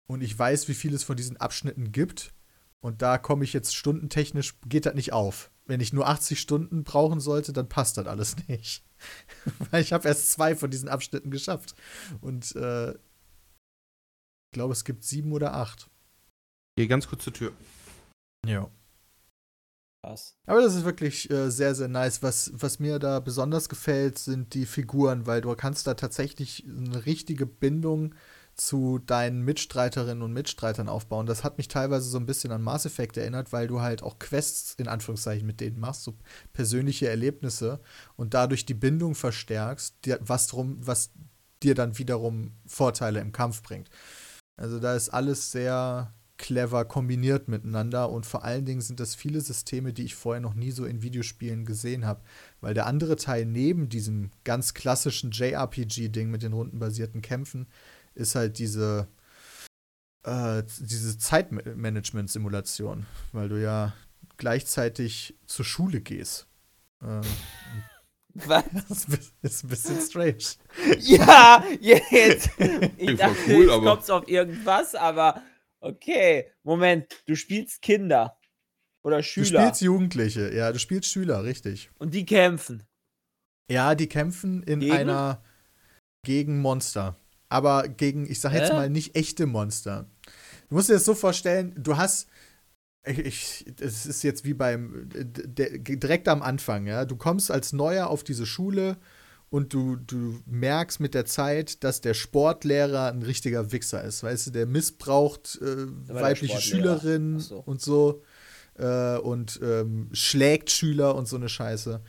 Und ich weiß, wie viel es von diesen Abschnitten gibt. Und da komme ich jetzt stundentechnisch, geht das nicht auf. Wenn ich nur 80 Stunden brauchen sollte, dann passt das alles nicht. Weil ich habe erst zwei von diesen Abschnitten geschafft. Und äh, ich glaube, es gibt sieben oder acht. Geh ganz kurz zur Tür. Ja. Krass. Aber das ist wirklich äh, sehr, sehr nice. Was, was mir da besonders gefällt, sind die Figuren, weil du kannst da tatsächlich eine richtige Bindung zu deinen Mitstreiterinnen und Mitstreitern aufbauen. Das hat mich teilweise so ein bisschen an Mass Effect erinnert, weil du halt auch Quests in Anführungszeichen mit denen machst, so persönliche Erlebnisse und dadurch die Bindung verstärkst, was, drum, was dir dann wiederum Vorteile im Kampf bringt. Also da ist alles sehr clever kombiniert miteinander und vor allen Dingen sind das viele Systeme, die ich vorher noch nie so in Videospielen gesehen habe, weil der andere Teil neben diesem ganz klassischen JRPG-Ding mit den rundenbasierten Kämpfen ist halt diese äh, diese Zeitmanagement-Simulation, weil du ja gleichzeitig zur Schule gehst. Äh, Was? das ist ein bisschen strange. Ja, jetzt. Ich dachte, cool, jetzt kommt's auf irgendwas, aber okay. Moment, du spielst Kinder. Oder Du Schüler. spielst Jugendliche, ja, du spielst Schüler, richtig. Und die kämpfen. Ja, die kämpfen in Gegen? einer gegen Monster. Aber gegen, ich sag jetzt Hä? mal, nicht echte Monster. Du musst dir das so vorstellen, du hast. Ich, es ist jetzt wie beim direkt am Anfang, ja. Du kommst als Neuer auf diese Schule und du, du merkst mit der Zeit, dass der Sportlehrer ein richtiger Wichser ist. Weißt du, der missbraucht äh, weibliche. Schülerinnen so. und so äh, und ähm, schlägt Schüler und so eine Scheiße.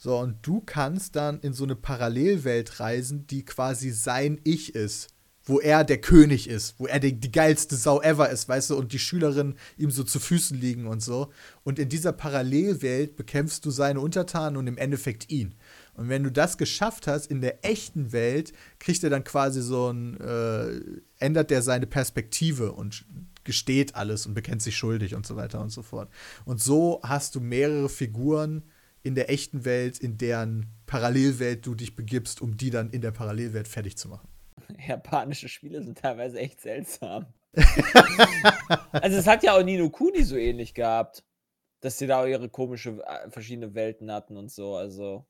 So, und du kannst dann in so eine Parallelwelt reisen, die quasi sein Ich ist. Wo er der König ist, wo er die, die geilste Sau ever ist, weißt du, und die Schülerinnen ihm so zu Füßen liegen und so. Und in dieser Parallelwelt bekämpfst du seine Untertanen und im Endeffekt ihn. Und wenn du das geschafft hast in der echten Welt, kriegt er dann quasi so ein, äh, ändert er seine Perspektive und gesteht alles und bekennt sich schuldig und so weiter und so fort. Und so hast du mehrere Figuren in der echten Welt, in deren Parallelwelt du dich begibst, um die dann in der Parallelwelt fertig zu machen. Japanische Spiele sind teilweise echt seltsam. also es hat ja auch Nino Kuni so ähnlich gehabt. Dass sie da auch ihre komische äh, verschiedene Welten hatten und so. Also.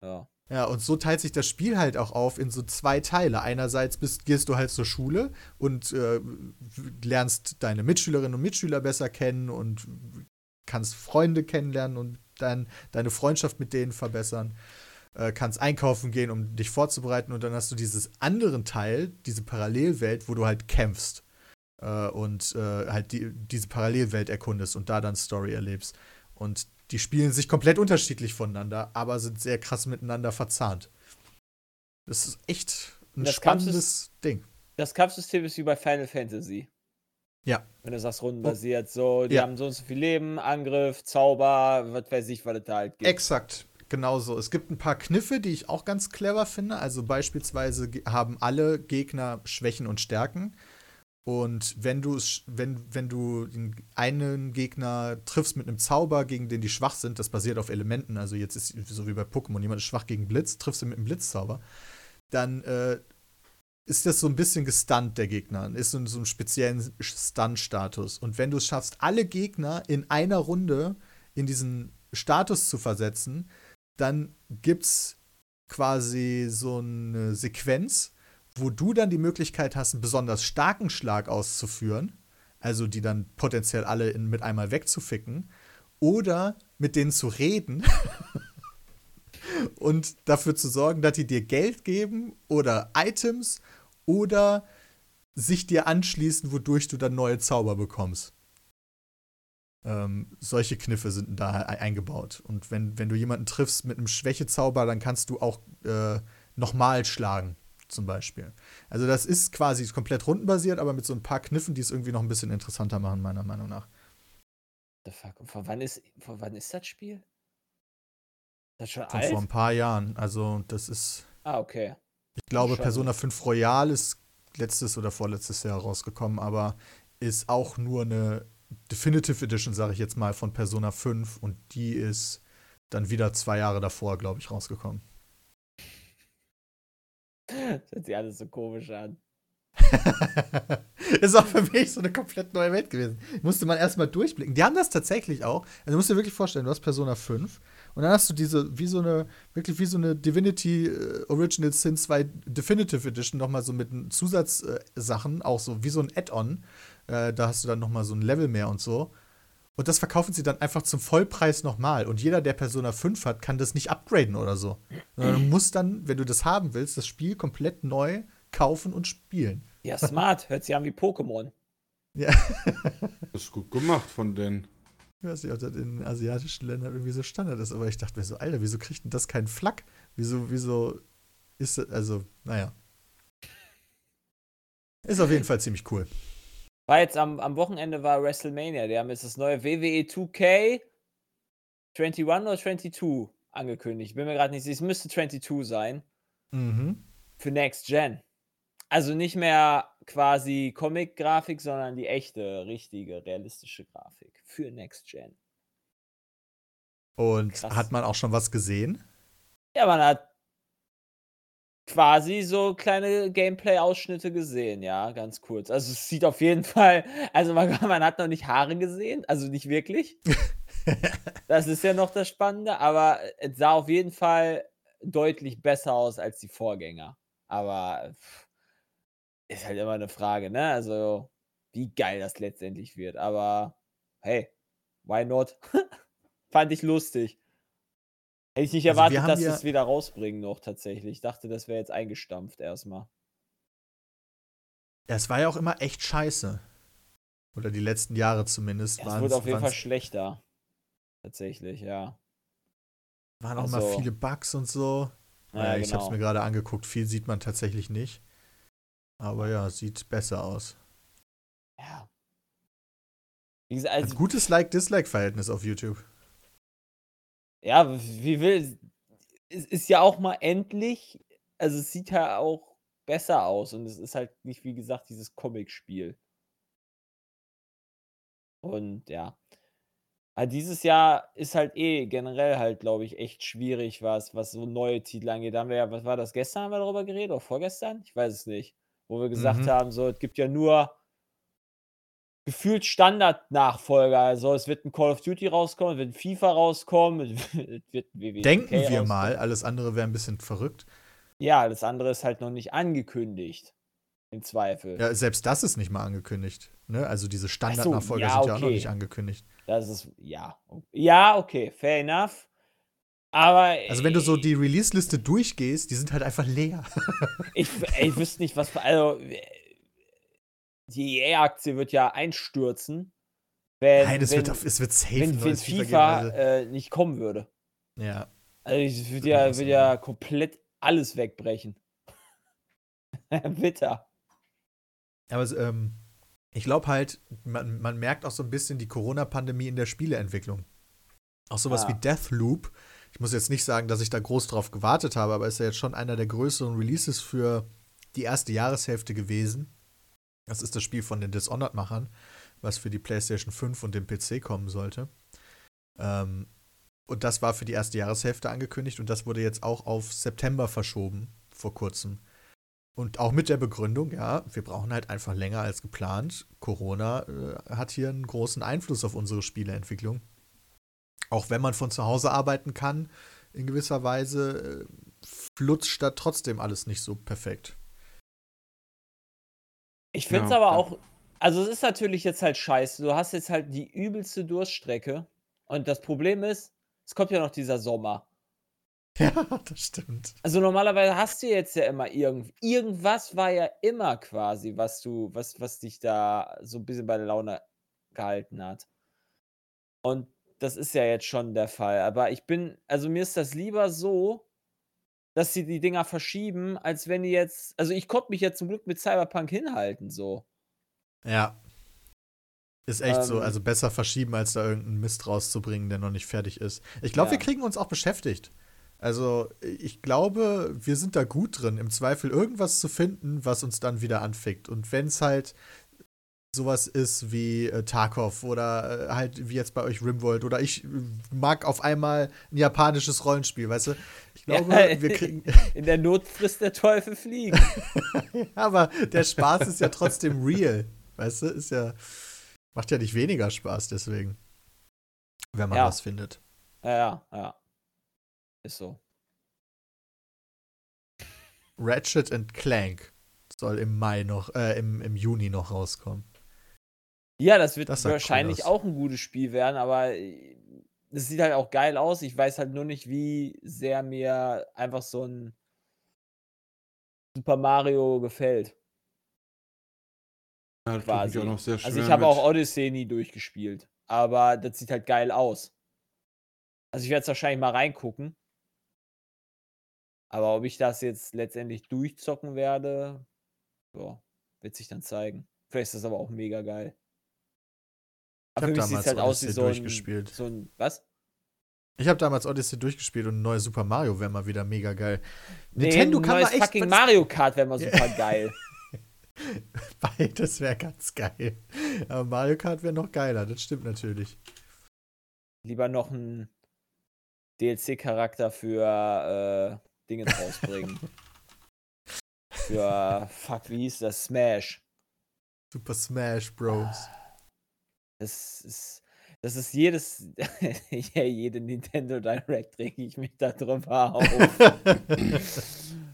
Ja. Ja, und so teilt sich das Spiel halt auch auf in so zwei Teile. Einerseits bist, gehst du halt zur Schule und äh, lernst deine Mitschülerinnen und Mitschüler besser kennen und kannst Freunde kennenlernen und dann deine Freundschaft mit denen verbessern. Äh, kannst einkaufen gehen, um dich vorzubereiten. Und dann hast du dieses anderen Teil, diese Parallelwelt, wo du halt kämpfst äh, und äh, halt die, diese Parallelwelt erkundest und da dann Story erlebst. Und die spielen sich komplett unterschiedlich voneinander, aber sind sehr krass miteinander verzahnt. Das ist echt ein Das spannendes Ding. Das Kampfsystem ist wie bei Final Fantasy. Ja. Wenn du sagst, rundenbasiert, so, die Ja. haben so und so viel Leben, Angriff, Zauber, was weiß ich, was es da halt gibt. Exakt, genauso. Es gibt ein paar Kniffe, die ich auch ganz clever finde. Also beispielsweise haben alle Gegner Schwächen und Stärken. Und wenn du es, wenn, wenn du einen Gegner triffst mit einem Zauber, gegen den die schwach sind, das basiert auf Elementen, also jetzt ist so wie bei Pokémon, jemand ist schwach gegen Blitz, triffst du mit einem Blitzzauber, dann äh, ist das so ein bisschen gestunt, der Gegner. Ist in so einem speziellen Stunt-Status. Und wenn du es schaffst, alle Gegner in einer Runde in diesen Status zu versetzen, dann gibt's quasi so eine Sequenz, wo du dann die Möglichkeit hast, einen besonders starken Schlag auszuführen, also die dann potenziell alle in, mit einmal wegzuficken, oder mit denen zu reden und dafür zu sorgen, dass die dir Geld geben oder Items oder sich dir anschließen, wodurch du dann neue Zauber bekommst. Ähm, solche Kniffe sind da e- eingebaut. Und wenn, wenn du jemanden triffst mit einem Schwächezauber, dann kannst du auch äh, nochmal schlagen, zum Beispiel. Also das ist quasi komplett rundenbasiert, aber mit so ein paar Kniffen, die es irgendwie noch ein bisschen interessanter machen, meiner Meinung nach. The fuck? Und von wann ist, von wann ist das Spiel? Das ist schon Von alt? vor ein paar Jahren. Also das ist, Ah, okay. Ich glaube. Persona 5 Royal ist letztes oder vorletztes Jahr rausgekommen, aber ist auch nur eine Definitive Edition, sage ich jetzt mal, von Persona 5 und die ist dann wieder zwei Jahre davor, glaube ich, rausgekommen. Das hört sich alles so komisch an. ist auch für mich so eine komplett neue Welt gewesen. Musste man erstmal durchblicken. Die haben das tatsächlich auch. Also du musst dir wirklich vorstellen, du hast Persona 5 und dann hast du diese, wie so eine, wirklich wie so eine Divinity äh, Original Sin 2 Definitive Edition nochmal so mit Zusatzsachen, auch so wie so ein Add-on. Äh, da hast du dann nochmal so ein Level mehr und so. Und das verkaufen sie dann einfach zum Vollpreis nochmal. Und jeder, der Persona 5 hat, kann das nicht upgraden oder so. Sondern du musst dann, wenn du das haben willst, das Spiel komplett neu kaufen und spielen. Ja, smart. Hört sich an wie Pokémon. Ja. Das ist gut gemacht von denen. Ich weiß nicht, ob das in asiatischen Ländern irgendwie so Standard ist, aber ich dachte mir so, Alter, wieso kriegt denn das keinen Flack? Wieso, wieso ist das, also, naja. Ist auf jeden Fall ziemlich cool. War jetzt am, am Wochenende war WrestleMania. Die haben jetzt das neue WWE 2K 21 oder 22 angekündigt. Ich bin mir gerade nicht sicher. Es müsste 22 sein. Mhm. Für Next Gen. Also nicht mehr quasi Comic-Grafik, sondern die echte, richtige, realistische Grafik. Für Next Gen. Und Krass. hat man auch schon was gesehen? Ja, man hat quasi so kleine Gameplay-Ausschnitte gesehen, ja, ganz kurz. Also es sieht auf jeden Fall, also man, man hat noch nicht Haare gesehen, also nicht wirklich. das ist ja noch das Spannende, aber es sah auf jeden Fall deutlich besser aus als die Vorgänger. Aber pff, ist halt immer eine Frage, ne? Also wie geil das letztendlich wird. Aber hey, why not? Fand ich lustig. Hätte ich nicht Also, erwartet, dass sie ja- es wieder rausbringen noch tatsächlich. Ich dachte, das wäre jetzt eingestampft erstmal. Ja, es war ja auch immer echt scheiße. Oder die letzten Jahre zumindest. Es waren's- wurde auf jeden Fall schlechter. Tatsächlich, ja. waren auch also- mal viele Bugs und so. Ja, Ja, ich habe es genau. mir gerade angeguckt. Viel sieht man tatsächlich nicht. Aber ja, sieht besser aus. Ja. Gesagt, Ein also, gutes Like-Dislike-Verhältnis auf YouTube. ja, wie will. Es ist ja auch mal endlich. Also, es sieht ja auch besser aus und es ist halt nicht, wie gesagt, dieses Comic-Spiel. Und ja. Aber dieses Jahr ist halt eh generell halt, glaube ich, echt schwierig, was, was so neue Titel angeht. Da haben wir ja, was war das, gestern haben wir darüber geredet oder vorgestern? Ich weiß es nicht. Wo wir gesagt Mhm. haben, so, es gibt ja nur gefühlt Standard-Nachfolger. Also es wird ein Call of Duty rauskommen, es wird ein FIFA rauskommen, es wird ein WWE Denken 2K wir rauskommen. mal, alles andere wäre ein bisschen verrückt. Ja, das andere ist halt noch nicht angekündigt. Im Zweifel. Ja, selbst das ist nicht mal angekündigt. Ne? Also diese Standardnachfolger ja, sind ja auch noch okay. nicht angekündigt. Das ist, ja. Ja, okay, fair enough. Aber. Also wenn du so die Release-Liste durchgehst, die sind halt einfach leer. Ich, ich wüsste nicht, was. für- Also. Die EA-Aktie wird ja einstürzen. Wenn, Nein, es wird, auf, es wird safe wenn, wenn FIFA, FIFA, geben. äh, nicht kommen würde. Also, ja. Also es wird ja, wird ja komplett alles wegbrechen. Bitter. Aber ähm, ich glaube halt, man, man merkt auch so ein bisschen die Corona-Pandemie in der Spieleentwicklung. Auch sowas Ah. wie Deathloop. Ich muss jetzt nicht sagen, dass ich da groß drauf gewartet habe, aber ist ja jetzt schon einer der größeren Releases für die erste Jahreshälfte gewesen. Das ist das Spiel von den Dishonored-Machern, was für die PlayStation 5 und den PC kommen sollte. Ähm, und das war für die erste Jahreshälfte angekündigt und das wurde jetzt auch auf September verschoben, vor kurzem. Und auch mit der Begründung, ja, wir brauchen halt einfach länger als geplant. Corona äh, hat hier einen großen Einfluss auf unsere Spieleentwicklung. Auch wenn man von zu Hause arbeiten kann, in gewisser Weise äh, flutscht da trotzdem alles nicht so perfekt. Ich finde es Ja, aber ja. auch, also es ist natürlich jetzt halt scheiße. Du hast jetzt halt die übelste Durststrecke. Und das Problem ist, es kommt ja noch dieser Sommer. Ja, das stimmt. Also normalerweise hast du jetzt ja immer irgend, irgendwas war ja immer quasi, was du, was, was dich da so ein bisschen bei der Laune gehalten hat. Und das ist ja jetzt schon der Fall. Aber ich bin, also mir ist das lieber so, dass sie die Dinger verschieben, als wenn die jetzt, also ich konnte mich jetzt zum Glück mit Cyberpunk hinhalten, so. Ja. Ist echt so. Ähm. Also besser verschieben, als da irgendeinen Mist rauszubringen, der noch nicht fertig ist. Ich glaube, wir Ja. kriegen uns auch beschäftigt. Also, ich glaube, wir sind da gut drin, im Zweifel irgendwas zu finden, was uns dann wieder anfickt. Und wenn es halt sowas ist wie äh, Tarkov oder äh, halt wie jetzt bei euch Rimworld oder ich äh, mag auf einmal ein japanisches Rollenspiel, weißt du? Ich glaube, Ja. wir kriegen. In der Not frisst der Teufel fliegen. Aber der Spaß ist ja trotzdem real. Weißt du? Ist ja. Macht ja nicht weniger Spaß deswegen. Wenn man Ja. was findet. ja, ja, ja. Ist so. Ratchet and Clank soll im Mai noch, äh, im, im Juni noch rauskommen. Ja, das wird Das cool wahrscheinlich aus. auch ein gutes Spiel werden, aber äh, das sieht halt auch geil aus. Ich weiß halt nur nicht, wie sehr mir einfach so ein Super Mario gefällt. Ja, Quasi. auch noch sehr schwer Also ich habe auch Odyssey nie durchgespielt, aber das sieht halt geil aus. Also ich werde es wahrscheinlich mal reingucken. Aber ob ich das jetzt letztendlich durchzocken werde, ja, wird sich dann zeigen. Vielleicht ist das aber auch mega geil. Ich Aber für mich sieht es damals halt aus wie Odyssey so ein, durchgespielt. so ein. Was? Ich habe damals Odyssey durchgespielt und ein neues Super Mario wäre mal wieder mega geil. Nee, Nintendo kann neues mal echt. fucking Mario Kart wäre mal super geil. Beides wäre ganz geil. Aber Mario Kart wäre noch geiler, das stimmt natürlich. Lieber noch ein DLC-Charakter für äh, Dinge rausbringen. Für, fuck, wie hieß das? Smash. Super Smash Bros. Das ist, das ist jedes, ja, jede Nintendo Direct reg ich mich da drüber auf.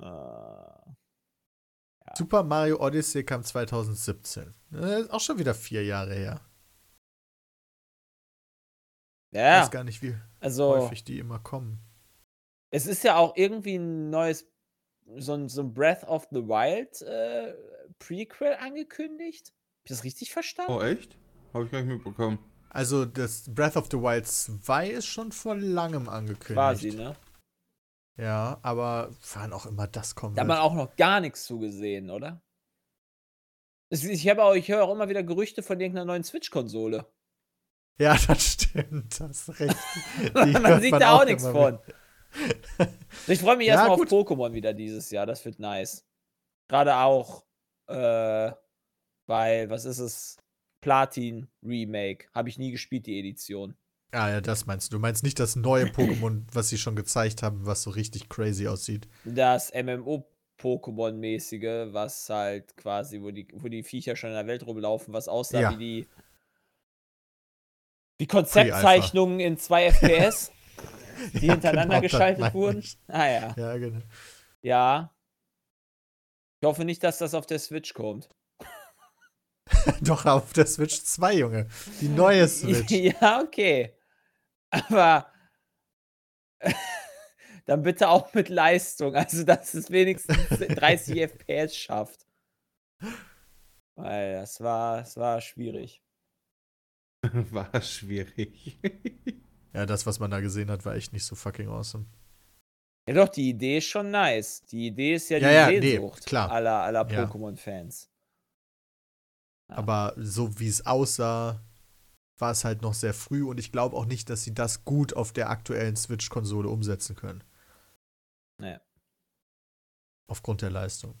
Äh, Super Mario Odyssey kam 2017. Äh, ist auch schon wieder vier Jahre her. Ich ja, weiß gar nicht, wie also häufig die immer kommen. es ist ja auch irgendwie ein neues, so ein, so ein Breath of the Wild äh, Prequel angekündigt. Hab ich das richtig verstanden? Oh, echt? Habe ich gar nicht mitbekommen. Also, das Breath of the Wild 2 ist schon vor langem angekündigt. Quasi, ne? Ja, aber wann auch immer das kommen Da hat man auch noch gar nichts zugesehen, oder? Ich, habe auch, ich höre auch immer wieder Gerüchte von irgendeiner neuen Switch-Konsole. Ja, das stimmt. Das ist recht. Man sieht man da auch auch nichts von. Ich freue mich Ja, erstmal auf. Pokémon wieder dieses Jahr. Das wird nice. Gerade auch, äh, weil, was ist es? Platin Remake. Habe ich nie gespielt, die Edition. Ah ja, das meinst du. Du meinst nicht das neue Pokémon, was sie schon gezeigt haben, was so richtig crazy aussieht. Das MMO-Pokémon-mäßige, was halt quasi, wo die, wo die Viecher schon in der Welt rumlaufen, was aussah Ja. wie die wie Konzeptzeichnungen in 2 FPS, die Ja, hintereinander genau, geschaltet wurden. ich. Ah ja. Ja, genau. Ja. Ich hoffe nicht, dass das auf der Switch kommt. Doch auf der Switch 2, Junge. Die neue Switch. Ja, okay. Aber dann bitte auch mit Leistung. Also, dass es wenigstens 30 FPS schafft. Weil das war, das war schwierig. War schwierig. Ja, das, was man da gesehen hat, war echt nicht so fucking awesome. Ja, doch, die Idee ist schon nice. Die Idee ist ja die Ja, ja, nee, Sehnsucht klar. aller, aller. Pokémon-Fans. Ja. Aber so wie es aussah, war es halt noch sehr früh und ich glaube auch nicht, dass sie das gut auf der aktuellen Switch-Konsole umsetzen können. Nee. Aufgrund der Leistung.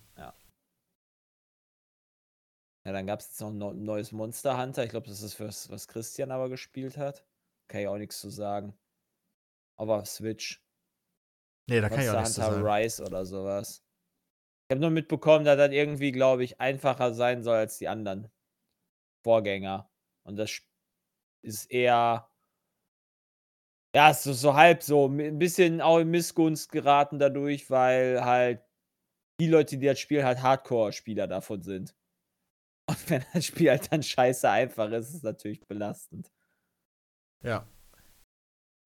Ja, dann gab es jetzt noch ein neu- neues Monster Hunter. Ich glaube, das ist was, was Christian aber gespielt hat. Kann ich auch nichts zu sagen. Aber Switch. Nee, da kann ich auch Monster nichts zu Hunter sagen. Rise oder sowas. Ich habe nur mitbekommen, dass das irgendwie, glaube ich, einfacher sein soll als die anderen Vorgänger. Und das ist eher. Ja, ist so, halb so. Ein bisschen auch in Missgunst geraten dadurch, weil halt die Leute, die das Spiel halt Hardcore-Spieler davon sind. Und wenn das Spiel halt dann scheiße einfach ist, ist es natürlich belastend. Ja.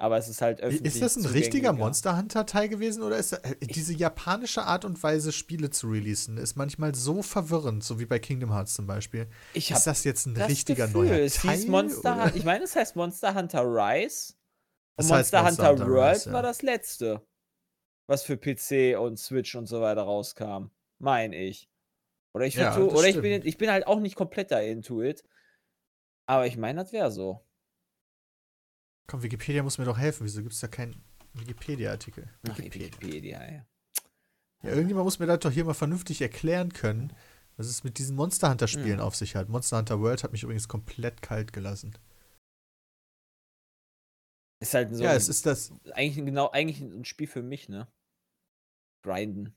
Aber es ist halt öffentlich. Ist das ein richtiger. Monster Hunter-Teil gewesen oder ist das, äh, diese japanische Art und Weise, Spiele zu releasen, ist manchmal so verwirrend, so wie bei Kingdom Hearts zum Beispiel. Ich Ist das jetzt ein das richtiger Gefühl, neuer es Teil? hieß Monster oder? Ich meine, es heißt Monster Hunter Rise. Und Monster, Monster Hunter, Hunter World Rise, ja. war das letzte, was für PC und Switch und so weiter rauskam. Meine ich. Oder ich, Ja, das oder ich bin, ich bin halt auch nicht komplett da into it. Aber ich meine, das wäre so. Komm, Wikipedia muss mir doch helfen. Wieso gibt es da keinen Wikipedia-Artikel? Ach, Wikipedia, ja. Ja, irgendjemand muss mir das doch hier mal vernünftig erklären können, was es mit diesen Monster Hunter-Spielen Ja. auf sich hat. Monster Hunter World hat mich übrigens komplett kalt gelassen. Ist halt so. ja, es ist das. eigentlich ein- genau, eigentlich ein Spiel für mich, ne? Grinden.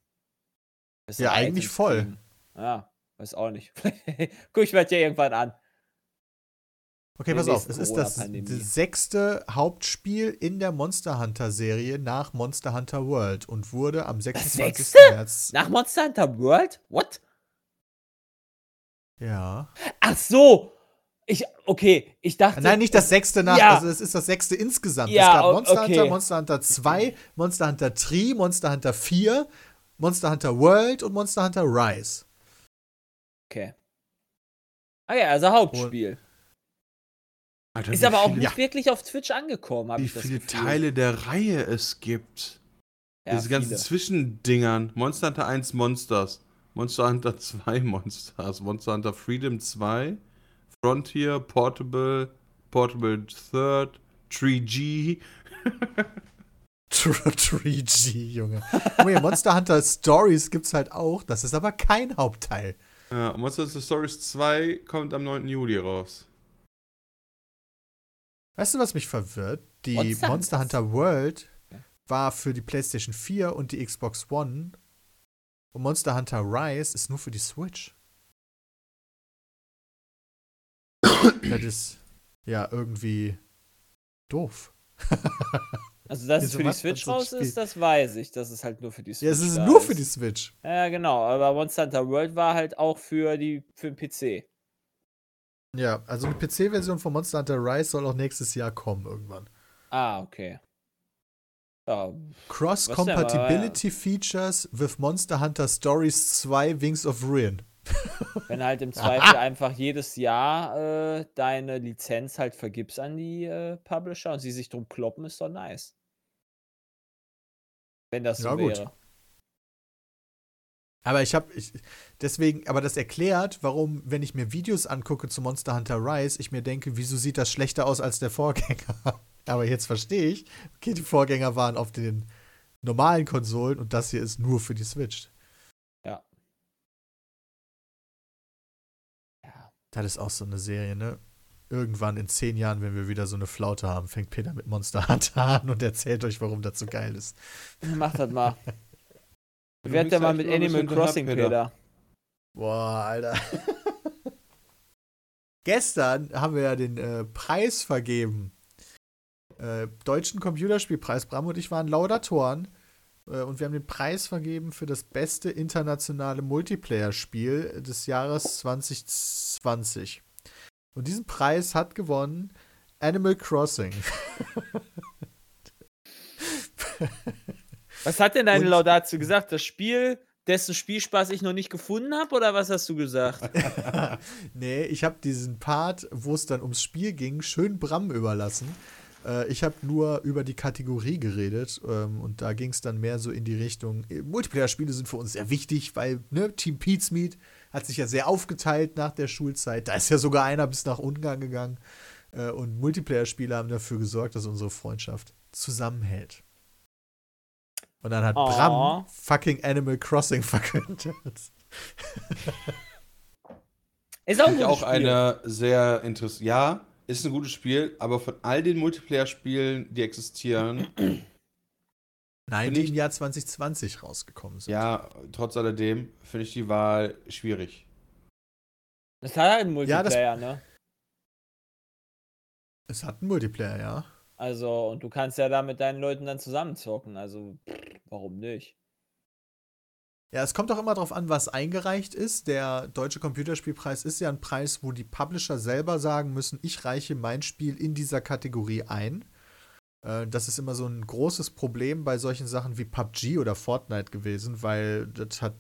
Ja, eigentlich Items voll. kriegen. Ja, weiß auch nicht. Guck ich mir das ja irgendwann an. Okay, pass auf. Es ist das sechste Hauptspiel in der Monster Hunter-Serie nach Monster Hunter World und wurde am 26. sechste? März. Nach Monster Hunter World? What? Ja. Ach so! Ich, okay, ich dachte. Nein, nicht das sechste nach. Ja. Also, es ist das sechste insgesamt. Ja, es gab Monster okay. Hunter, Monster Hunter 2, Monster Hunter 3, Monster Hunter 4, Monster Hunter World und Monster Hunter Rise. Okay. Ah ja, also Hauptspiel. Alter, Ist wie aber auch viele, nicht wirklich auf Twitch angekommen, habe wie ich das viele Gefühl. Teile der Reihe es gibt. Ja, Diese ganzen viele. Zwischendingern. Monster Hunter 1 Monsters. Monster Hunter 2 Monsters. Monster Hunter Freedom 2. Frontier, Portable, Portable Third, 3G. 3G, Junge. Oh ja, Monster Hunter Stories gibt's halt auch. Das ist aber kein Hauptteil. Ja, Monster Hunter Stories 2 kommt am 9. Juli raus. Weißt du, was mich verwirrt? Die Monster Monster, Hunter- World war für die PlayStation 4 und die Xbox One Und Monster Hunter Rise ist nur für die Switch. das ist ja irgendwie doof. Also, dass es für die Switch raus Spiel? ist, das weiß ich. Das ist halt nur für die Switch. Ja, es ist nur für die Switch. Ja, genau. Aber Monster Hunter World war halt auch für, die, für den PC. Ja, also eine PC-Version von Monster Hunter Rise soll auch nächstes Jahr kommen irgendwann. Ah, okay. Ja, Cross-Compatibility Features with Monster Hunter Stories 2 Wings of Ruin. wenn halt im Zweifel einfach jedes Jahr äh, deine Lizenz halt vergibst an die äh, Publisher und sie sich drum kloppen, ist doch nice. Wenn das so Ja, gut. Aber ich habe ich, deswegen, aber das erklärt, warum, wenn ich mir Videos angucke zu Monster Hunter Rise, ich mir denke, wieso sieht das schlechter aus als der Vorgänger? aber jetzt verstehe ich, okay, die Vorgänger waren auf den normalen Konsolen und das hier ist nur für die Switch. Ja. Ja. Das ist auch so eine Serie, ne? Irgendwann in zehn Jahren, wenn wir wieder so eine Flaute haben, fängt Peter mit Monster Hunter an und erzählt euch, warum das so geil ist. Mach das mal. Du Werd ja mal mit Animal Crossing, Peter. Boah, Alter. Gestern haben wir ja den äh, Preis vergeben. Äh, Deutschen Computerspielpreis. Bram und ich waren Laudatoren. Äh, und wir haben den Preis vergeben für das beste internationale Multiplayer-Spiel des Jahres 2020. Und diesen Preis hat gewonnen Animal Crossing. Was hat denn deine Und- Laudatio gesagt? Das Spiel, dessen Spielspaß ich noch nicht gefunden habe? Oder was hast du gesagt? nee, ich habe diesen Part, wo es dann ums Spiel ging, schön Bram überlassen. Äh, ich habe nur über die Kategorie geredet ähm, und da ging es dann mehr so in die Richtung, äh, Multiplayer-Spiele sind für uns sehr wichtig, weil ne, Team Pizmeet hat sich ja sehr aufgeteilt nach der Schulzeit. Da ist ja sogar einer bis nach Ungarn gegangen. Äh, und Multiplayer-Spiele haben dafür gesorgt, dass unsere Freundschaft zusammenhält. Und dann hat Aw. Bram fucking Animal Crossing verkündet. Ist auch ein auch Spiel. eine sehr interessante. Ja, ist ein gutes Spiel, aber von all den Multiplayer-Spielen, die existieren, Nein, die ich- im Jahr 2020 rausgekommen sind. ja, trotz alledem, finde ich die Wahl schwierig. Das hat halt einen Ja, das- Multiplayer, ne? Es hat einen Multiplayer, ja. Also, und du kannst ja da mit deinen Leuten dann zusammenzocken. Also, warum nicht? Ja, es kommt auch immer darauf an, was eingereicht ist. Der Deutsche Computerspielpreis ist ja ein Preis, wo die Publisher selber sagen müssen, ich reiche mein Spiel in dieser Kategorie ein. Äh, Das ist immer so ein großes Problem bei solchen Sachen wie PUBG oder Fortnite gewesen, weil das hat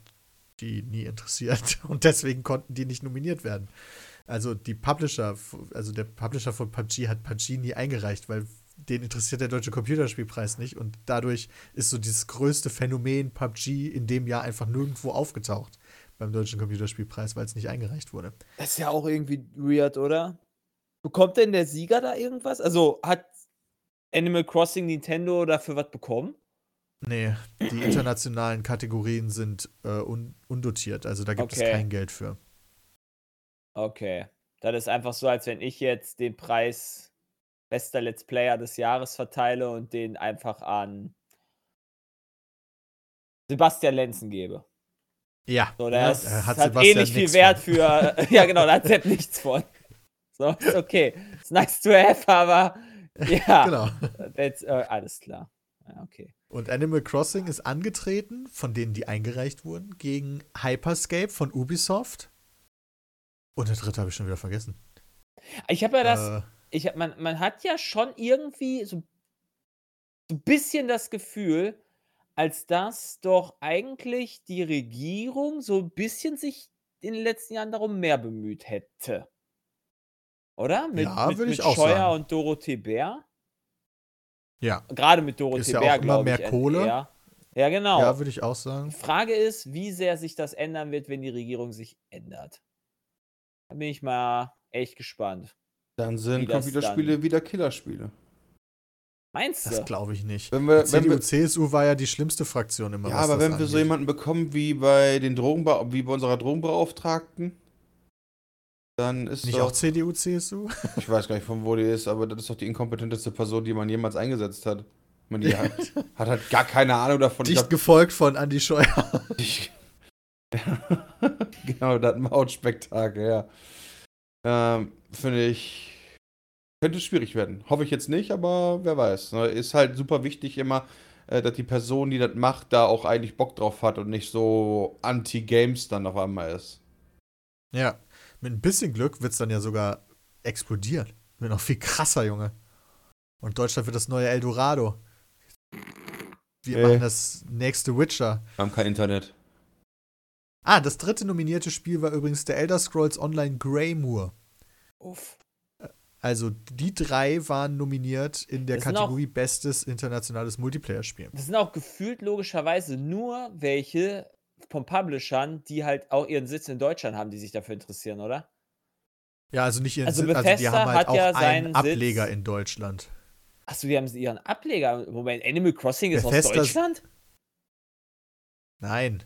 die nie interessiert und deswegen konnten die nicht nominiert werden. Also die Publisher, also der Publisher von PUBG hat PUBG nie eingereicht, weil den interessiert der Deutsche Computerspielpreis nicht und dadurch ist so dieses größte Phänomen PUBG in dem Jahr einfach nirgendwo aufgetaucht beim Deutschen Computerspielpreis, weil es nicht eingereicht wurde. Das ist ja auch irgendwie weird, oder? Bekommt denn der Sieger da irgendwas? Also, hat Animal Crossing Nintendo dafür was bekommen? Nee, die internationalen Kategorien sind äh, un undotiert, also da gibt es Okay. kein Geld für. Okay. Das ist einfach so, als wenn ich jetzt den Preis bester Let's Player des Jahres verteile und den einfach an Sebastian Lenzen gebe. Ja, So, ja, das da hat, Sebastian ähnlich viel nix Wert von. für. ja, genau, da hat Sepp nichts von. So, ist okay. Ist nice to have, aber ja. Genau. That's, äh, alles klar. Ja, okay. Und Animal Crossing ist angetreten, von denen die eingereicht wurden, gegen Hyperscape von Ubisoft. Und der dritte habe ich schon wieder vergessen. Ich habe ja das. Äh, ich man, man hat ja schon irgendwie so, ein bisschen das Gefühl, als dass doch eigentlich die Regierung so ein bisschen sich in den letzten Jahren darum mehr bemüht hätte. Oder? Mit, Ja, mit, würde ich mit auch Scheuer sagen. und Dorothee Bär. ja, Gerade mit Dorothee ja auch Bär, immer glaube mehr ich. Kohle. eher. Ja, genau. ja, würde ich auch sagen. Die Frage ist, wie sehr sich das ändern wird, wenn die Regierung sich ändert. Da bin ich mal echt gespannt. Dann sind das Computerspiele dann- wieder Killerspiele. Meinst Das du? glaube ich nicht. Wenn wir, wenn CDU, wir, CSU war ja die schlimmste Fraktion immer. ja, was aber das wenn wir so angeht. jemanden bekommen wie bei den Drogenbe wie bei unserer Drogenbeauftragten, dann ist Nicht doch, auch CDU, CSU? ich weiß gar nicht, von wo die ist, aber das ist doch die inkompetenteste Person, die man jemals eingesetzt hat. Meine, die hat, hat halt gar keine Ahnung davon. Ich Dicht glaub, gefolgt von Andy Scheuer. ich, genau, das Mautspektakel, ja. Ähm, Finde ich. Könnte schwierig werden. Hoffe ich jetzt nicht, aber wer weiß. Ne? Ist halt super wichtig immer, äh, dass die Person, die das macht, da auch eigentlich Bock drauf hat und nicht so anti-Games dann auf einmal ist. Ja, mit ein bisschen Glück wird es dann ja sogar explodieren. Wird noch viel krasser, Junge. Und Deutschland wird das neue Eldorado. Wir Ey. machen das nächste Witcher. Wir haben kein Internet. Ah, das dritte nominierte Spiel war übrigens der Elder Scrolls Online Greymoor. Uff. Also die drei waren nominiert in der Das Kategorie Bestes internationales Multiplayer-Spiel. Das sind auch gefühlt logischerweise nur welche von Publishern, die halt auch ihren Sitz in Deutschland haben, die sich dafür interessieren, oder? Ja, also nicht ihren Also Sitz, also die Bethesda haben halt auch ja einen Ableger Sitz- in Deutschland. Achso, die haben ihren Ableger. Moment, Animal Crossing ist aus Bethesda- Deutschland? Nein.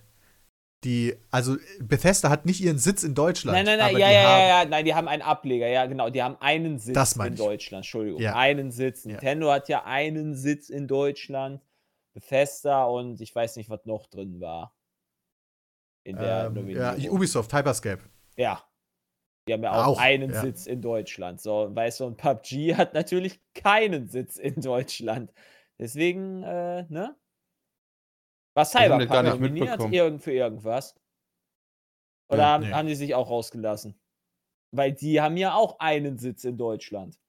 Die, also Bethesda hat nicht ihren Sitz in Deutschland. Nein, nein, nein, ja, ja, haben, ja, ja, nein, die haben einen Ableger, ja, genau, die haben einen Sitz in ich. Deutschland, Entschuldigung, Ja. einen Sitz. Ja. Nintendo hat ja einen Sitz in Deutschland, Bethesda und ich weiß nicht, was noch drin war. In der Ähm, ja. Ubisoft, Hyperscape. Ja. Die haben ja auch, Auch, einen ja. Sitz in Deutschland. So, weißt du, und PUBG hat natürlich keinen Sitz in Deutschland. Deswegen, äh, ne? War das Cyberpunk gar nicht nominiert mitbekommen. irgend für irgendwas? Oder Ja, haben, nee. haben die sich auch rausgelassen? Weil die haben ja auch einen Sitz in Deutschland.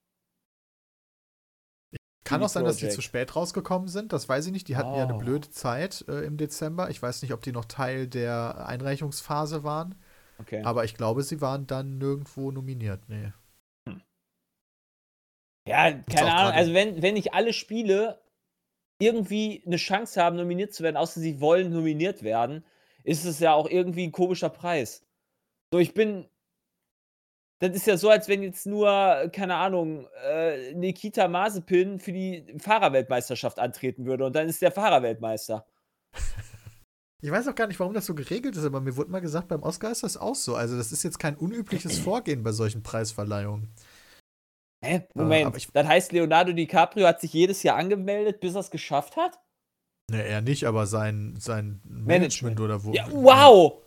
Kann auch sein, dass die zu spät rausgekommen sind. Das weiß ich nicht. Die hatten ja eine Oh. blöde Zeit äh, im Dezember. Ich weiß nicht, ob die noch Teil der Einreichungsphase waren. Okay. Aber ich glaube, sie waren dann nirgendwo nominiert. Nee. Ja, auch keine Ahnung. Also, wenn, wenn nicht alle Spiele irgendwie eine Chance haben, nominiert zu werden, außer sie wollen nominiert werden, ist es ja auch irgendwie ein komischer Preis. So, ich bin. Das ist ja so, als wenn jetzt nur, keine Ahnung, äh, Nikita Mazepin für die Fahrerweltmeisterschaft antreten würde und dann ist der Fahrerweltmeister. Ich weiß auch gar nicht, warum das so geregelt ist, aber mir wurde mal gesagt, beim Oscar ist das auch so. Also, das ist jetzt kein unübliches Vorgehen bei solchen Preisverleihungen. Hä? Moment. aber ich- das heißt, Leonardo DiCaprio hat sich jedes Jahr angemeldet, bis er es geschafft hat? Ne, er nicht, aber sein, sein Management, Management. oder wo. Ja, wow!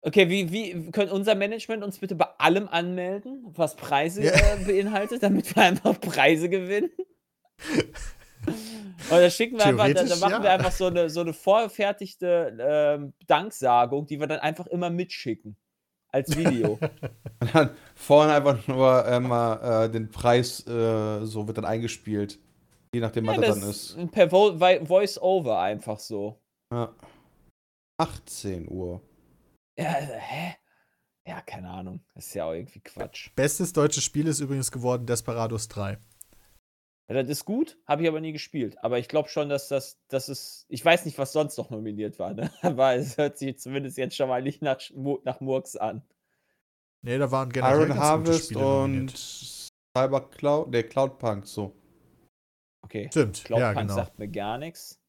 Okay, wie, wie können unser Management uns bitte bei allem anmelden, was Preise Ja. äh, beinhaltet, damit wir einfach Preise gewinnen? Und da schicken wir einfach, da, da machen ja. wir einfach so eine, so eine vorgefertigte ähm, Danksagung, die wir dann einfach immer mitschicken. Als Video. Und dann vorne einfach nur äh, mal äh, den Preis, äh, so wird dann eingespielt. Je nachdem, was ja, das das dann ist. per Vo Voice-Over einfach so. Ja. 18 Uhr. Ja, also, hä? Ja, keine Ahnung. Das ist ja auch irgendwie Quatsch. Bestes deutsches Spiel ist übrigens geworden Desperados 3. Ja, das ist gut, habe ich aber nie gespielt. Aber ich glaube schon, dass das, das ist. Ich weiß nicht, was sonst noch nominiert war, ne? Aber es hört sich zumindest jetzt schon mal nicht nach, nach Murks an. Ne, da waren generell Iron Harvest und. Cyber Cloud, der Cloudpunk, so. Okay. Stimmt, Cloudpunk ja, genau. sagt mir gar nichts.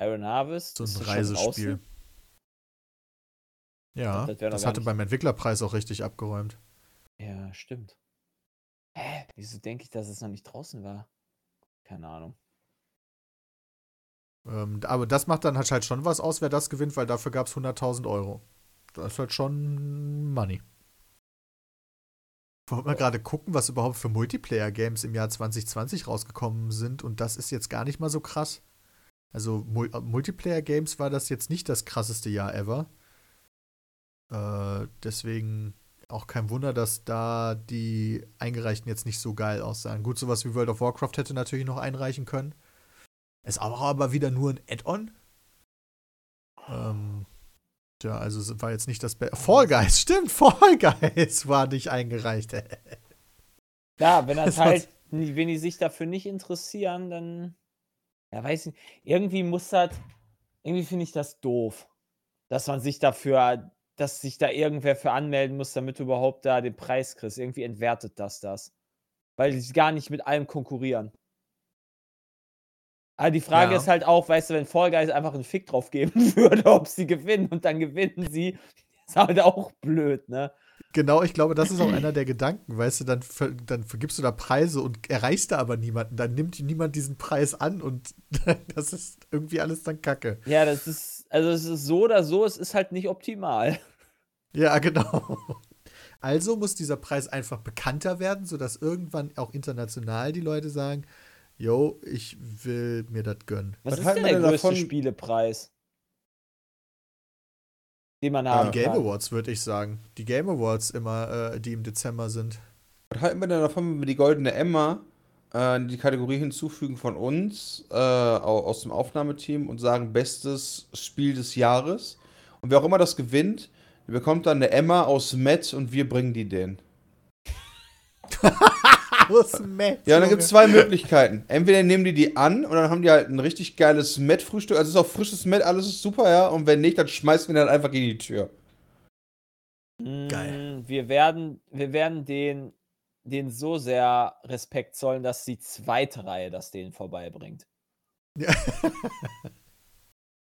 Iron Harvest. So ist ein das Reisespiel. Ja, Das noch das gar hatte nicht- beim Entwicklerpreis auch richtig abgeräumt. Ja, stimmt. Hä? Wieso denke ich, dass es noch nicht draußen war? Keine Ahnung. Ähm, aber das macht dann halt schon was aus, wer das gewinnt, weil dafür gab es 100.000 Euro. Das ist halt schon Money. Wollen wir gerade gucken, was überhaupt für Multiplayer-Games im Jahr 2020 rausgekommen sind und das ist jetzt gar nicht mal so krass. Also Mul äh, Multiplayer-Games war das jetzt nicht das krasseste Jahr ever. Äh, deswegen auch kein Wunder, dass da die Eingereichten jetzt nicht so geil aussahen. Gut, sowas wie World of Warcraft hätte natürlich noch einreichen können. Ist auch aber wieder nur ein Add-on. Ähm, ja, also es war jetzt nicht das Be Fall Guys, stimmt, Fall Guys war nicht eingereicht. Ja, wenn das halt, wenn die sich dafür nicht interessieren, dann. Ja, weiß nicht. Irgendwie muss das. Irgendwie finde ich das doof. Dass man sich dafür. Dass sich da irgendwer für anmelden muss, damit du überhaupt da den Preis kriegst. Irgendwie entwertet das das. Weil die gar nicht mit allem konkurrieren. Aber die Frage Ja. ist halt auch, weißt du, wenn Fall Guys einfach einen Fick drauf geben würde, ob sie gewinnen und dann gewinnen sie, ist halt auch blöd, ne? Genau, ich glaube, das ist auch einer der Gedanken, weißt du, dann, dann vergibst du da Preise und erreichst da aber niemanden, dann nimmt niemand diesen Preis an und das ist irgendwie alles dann Kacke. Ja, das ist, also es ist so oder so, es ist halt nicht optimal. Ja, genau. Also muss dieser Preis einfach bekannter werden, sodass irgendwann auch international die Leute sagen, yo, ich will mir das gönnen. Was, Was ist halten denn wir der denn größte davon- Spielepreis? Den man Die haben Game kann. Awards, würde ich sagen. Die Game Awards immer, äh, die im Dezember sind. Was halten wir denn davon, wenn wir die goldene Emma äh, in die Kategorie hinzufügen von uns, äh, au- aus dem Aufnahmeteam und sagen, bestes Spiel des Jahres? Und wer auch immer das gewinnt, bekommt dann eine Emma aus Met und wir bringen die denen. Aus Match, Ja, und dann gibt es zwei Möglichkeiten. Entweder nehmen die die an und dann haben die halt ein richtig geiles Met-Frühstück. Also es ist auch frisches Met, alles ist super, ja. Und wenn nicht, dann schmeißen wir den halt einfach gegen die Tür. Geil. Mm, Wir werden, wir werden den, den so sehr Respekt zollen, dass die zweite Reihe das denen vorbeibringt.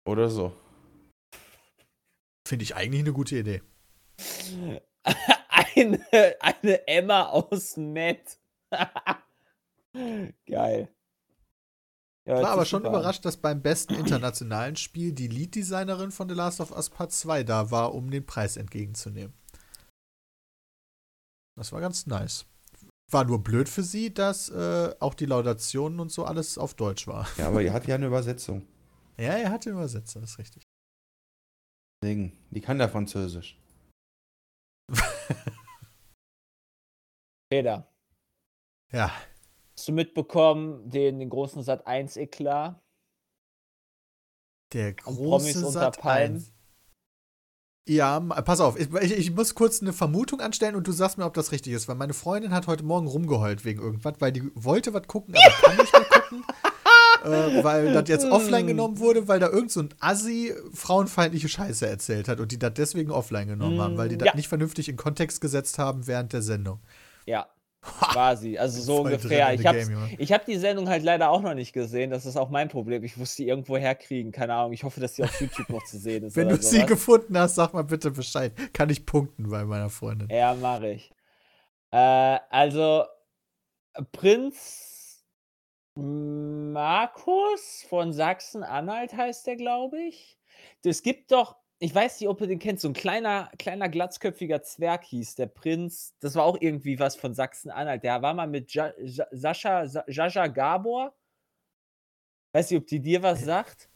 Oder so. Finde ich eigentlich eine gute Idee. eine, eine Emma aus Matt. Geil. Ja, War aber schon super überrascht, dass beim besten internationalen Spiel die Lead-Designerin von The Last of Us Part 2 da war, um den Preis entgegenzunehmen. Das war ganz nice. War nur blöd für sie, dass äh, auch die Laudationen und so alles auf Deutsch war. Ja, aber ihr hat ja eine Übersetzung. Ja, er hatte Übersetzer, das ist richtig. Deswegen, die kann ja Französisch. Peter, Ja, hast du mitbekommen, den, den großen Sat 1 Eklat? der große Sat Palmen. 1. Ja, pass auf, ich, ich, ich muss kurz eine Vermutung anstellen und du sagst mir, ob das richtig ist, weil meine Freundin hat heute Morgen rumgeheult wegen irgendwas, weil die wollte was gucken, aber kann nicht mehr gucken. äh, weil das jetzt offline genommen wurde, weil da irgend so ein Assi frauenfeindliche Scheiße erzählt hat und die das deswegen offline genommen haben, weil die das ja. nicht vernünftig in Kontext gesetzt haben während der Sendung. Ja, quasi. Also so ungefähr. Ich habe hab die Sendung halt leider auch noch nicht gesehen. Das ist auch mein Problem. Ich muss die irgendwo herkriegen. Keine Ahnung. Ich hoffe, dass die auf YouTube noch zu sehen ist. Wenn du sie sowas. gefunden hast, sag mal bitte Bescheid. Kann ich punkten bei meiner Freundin. Ja, mache ich. Äh, also, Prinz Markus von Sachsen-Anhalt heißt der, glaube ich. Es gibt doch, ich weiß nicht, ob ihr den kennt, so ein kleiner, kleiner glatzköpfiger Zwerg hieß der Prinz. Das war auch irgendwie was von Sachsen-Anhalt. Der war mal mit ja, Sascha, Sa- Jaja Gabor. Weiß nicht, ob die dir was sagt.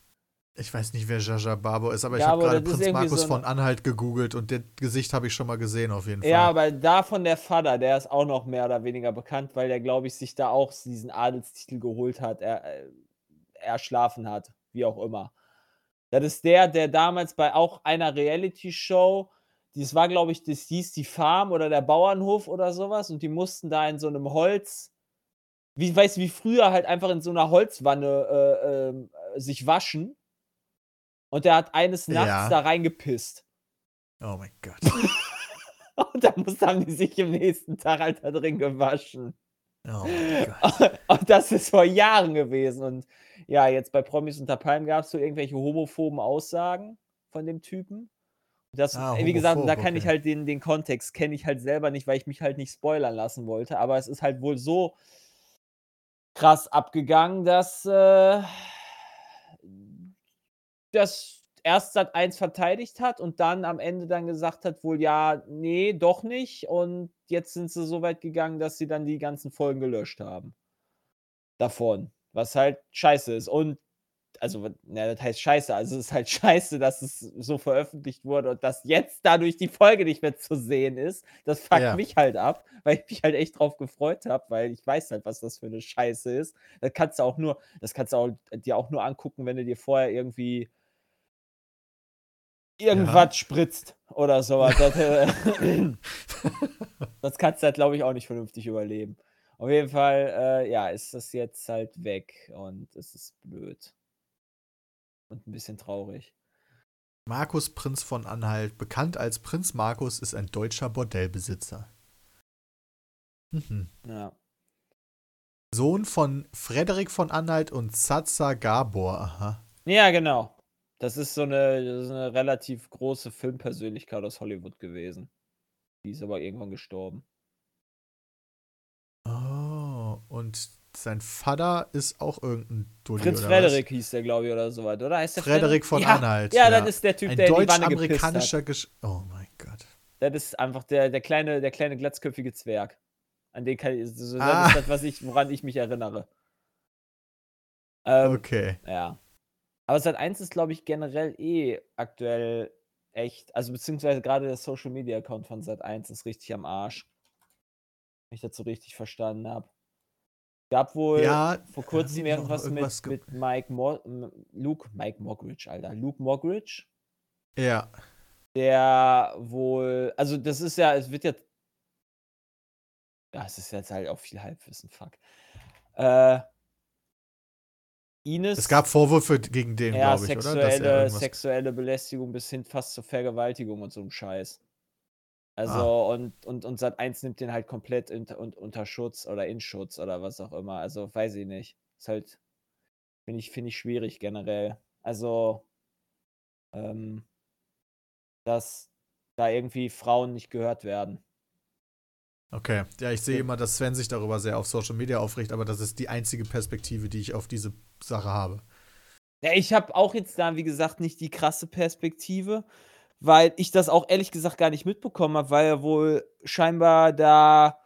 Ich weiß nicht, wer Jaja Barbo ist, aber ich habe gerade Prinz Markus so von Anhalt gegoogelt und das Gesicht habe ich schon mal gesehen, auf jeden Fall. Ja, aber davon der Vater, der ist auch noch mehr oder weniger bekannt, weil der, glaube ich, sich da auch diesen Adelstitel geholt hat, er, äh, erschlafen hat, wie auch immer. Das ist der, der damals bei auch einer Reality-Show, das war, glaube ich, das hieß die Farm oder der Bauernhof oder sowas und die mussten da in so einem Holz, wie, weißt du, wie früher halt einfach in so einer Holzwanne äh, äh, sich waschen. Und der hat eines Nachts Ja. da reingepisst. Oh mein Gott. Und da muss, haben die sich im nächsten Tag halt da drin gewaschen. Oh mein Gott. Und das ist vor Jahren gewesen. Und ja, jetzt bei Promis unter Palmen gab es so irgendwelche homophoben Aussagen von dem Typen. Das, Ah, wie gesagt, homophob, da kann ich okay. halt den, den Kontext, kenne ich halt selber nicht, weil ich mich halt nicht spoilern lassen wollte. Aber es ist halt wohl so krass abgegangen, dass äh, das erst Sat 1 verteidigt hat und dann am Ende dann gesagt hat, wohl ja, nee, doch nicht. Und jetzt sind sie so weit gegangen, dass sie dann die ganzen Folgen gelöscht haben. Davon. Was halt scheiße ist. Und, also, na, das heißt scheiße. Also, es ist halt scheiße, dass es so veröffentlicht wurde und dass jetzt dadurch die Folge nicht mehr zu sehen ist. Das fuckt Ja. mich halt ab, weil ich mich halt echt drauf gefreut habe, weil ich weiß halt, was das für eine Scheiße ist. Das kannst du auch nur, das kannst du auch, dir auch nur angucken, wenn du dir vorher irgendwie irgendwas spritzt oder sowas. Das, äh, das kannst du halt, glaube ich, auch nicht vernünftig überleben. Auf jeden Fall, äh, ja, ist das jetzt halt weg und es ist blöd. Und ein bisschen traurig. Markus Prinz von Anhalt, bekannt als Prinz Markus, ist ein deutscher Bordellbesitzer. Mhm. Ja. Sohn von Frederik von Anhalt und Zaza Gabor. Aha. Ja, genau. Das ist so eine, das ist eine relativ große Filmpersönlichkeit aus Hollywood gewesen. Die ist aber irgendwann gestorben. Oh, und sein Vater ist auch irgendein Dulli Prinz Frederik hieß der, glaube ich, oder so was, oder? Heißt der Frederik von ja, Anhalt, Ja, ja. das ist der Typ, der Ein hat. deutsch-amerikanischer Gesch Oh mein Gott. Das ist einfach der, der, kleine, der kleine glatzköpfige Zwerg. An den kann ich, so, das Ah. ist das, was ich, woran ich mich erinnere. Ähm, Okay. Ja. Aber Sat 1 ist, glaube ich, generell eh aktuell echt, also beziehungsweise gerade der Social Media Account von Sat 1 ist richtig am Arsch. Wenn ich das so richtig verstanden habe. Gab wohl Ja, vor kurzem irgendwas, irgendwas mit, mit Mike Mo Luke, Mike Moggridge, Alter. Luke Moggridge, Ja. der wohl, also das ist ja, es wird ja, ja, es ist jetzt halt auch viel Halbwissen, fuck. Äh, Ines. Es gab Vorwürfe gegen den, ja, glaube ich, oder? Dass er sexuelle, sexuelle Belästigung bis hin fast zur Vergewaltigung und so ein Scheiß. Also, Ah. und, und, und Sat 1 nimmt den halt komplett unter, un- unter Schutz oder in Schutz oder was auch immer. Also, weiß ich nicht. Ist halt, finde ich, finde ich schwierig generell. Also, ähm, dass da irgendwie Frauen nicht gehört werden. Okay. Ja, ich sehe Ja. immer, dass Sven sich darüber sehr auf Social Media aufregt, aber das ist die einzige Perspektive, die ich auf diese Sache habe. Ja, ich habe auch jetzt da, wie gesagt, nicht die krasse Perspektive, weil ich das auch ehrlich gesagt gar nicht mitbekommen habe, weil ja wohl scheinbar da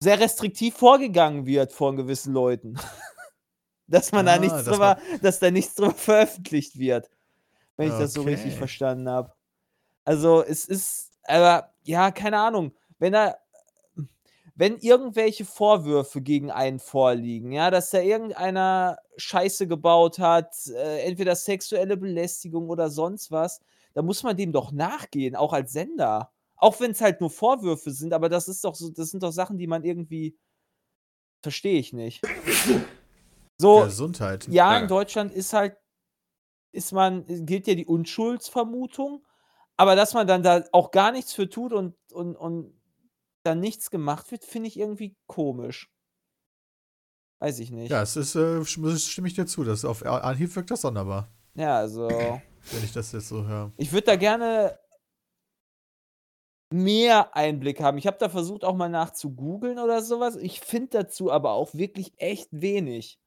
sehr restriktiv vorgegangen wird von gewissen Leuten. dass man da Ah, nichts dass drüber, dass da nichts drüber veröffentlicht wird. Wenn ich das so Okay. richtig verstanden habe. Also, es ist, aber ja, keine Ahnung. Wenn da, wenn irgendwelche Vorwürfe gegen einen vorliegen, ja, dass da irgendeiner Scheiße gebaut hat, äh, entweder sexuelle Belästigung oder sonst was, da muss man dem doch nachgehen, auch als Sender. Auch wenn es halt nur Vorwürfe sind, aber das ist doch so, das sind doch Sachen, die man irgendwie verstehe ich nicht. So, Gesundheit. ja, Ja. in Deutschland ist halt, ist man, gilt ja die Unschuldsvermutung, aber dass man dann da auch gar nichts für tut und, und, und dann nichts gemacht wird, finde ich irgendwie komisch. Weiß ich nicht. Ja, es ist, äh, stimme ich dir zu. Das auf Anhieb wirkt das sonderbar, Ja, also, wenn ich das jetzt so höre. ich würde da gerne mehr Einblick haben. Ich habe da versucht, auch mal nach zu googeln oder sowas. Ich finde dazu aber auch wirklich echt wenig,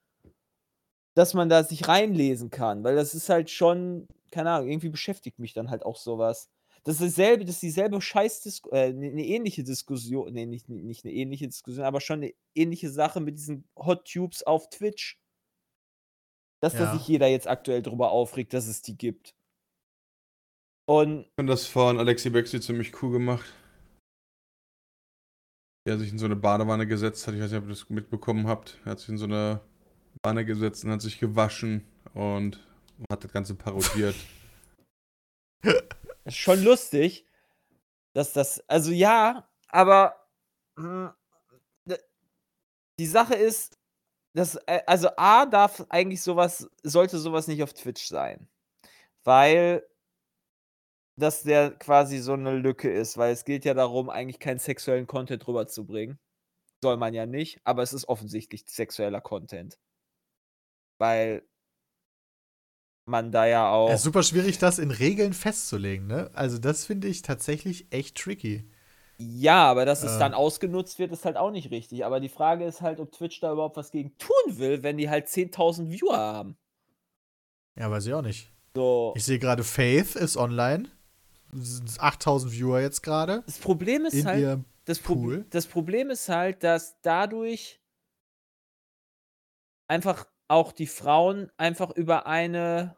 dass man da sich reinlesen kann, weil das ist halt schon, keine Ahnung, irgendwie beschäftigt mich dann halt auch sowas. Das ist dasselbe, das ist dieselbe Scheißdiskussion, äh, eine ne ähnliche Diskussion, nee, nicht, nicht eine ähnliche Diskussion, aber schon eine ähnliche Sache mit diesen Hot Tubes auf Twitch. Dass da Ja. sich jeder jetzt aktuell drüber aufregt, dass es die gibt. Und Ich fand das von Alexi Bexi ziemlich cool gemacht. Der sich in so eine Badewanne gesetzt hat. Ich weiß nicht, ob ihr das mitbekommen habt. Er hat sich in so eine Wanne gesetzt und hat sich gewaschen und hat das Ganze parodiert. ist schon lustig, dass das, also ja, aber d- die Sache ist, dass, äh, also A darf eigentlich sowas, sollte sowas nicht auf Twitch sein, weil das der quasi so eine Lücke ist, weil es geht ja darum, eigentlich keinen sexuellen Content rüberzubringen. Soll man ja nicht, aber es ist offensichtlich sexueller Content. Weil man da ja auch. Es ist super schwierig, das in Regeln festzulegen, ne? Also, das finde ich tatsächlich echt tricky. Ja, aber dass es Äh. dann ausgenutzt wird, ist halt auch nicht richtig. Aber die Frage ist halt, ob Twitch da überhaupt was gegen tun will, wenn die halt 10.000 Viewer haben. Ja, weiß ich auch nicht. So. Ich sehe gerade, Faith ist online. Es sind 8000 Viewer jetzt gerade. Das Problem ist halt, das, Pro das Problem ist halt, dass dadurch einfach auch die Frauen einfach über eine,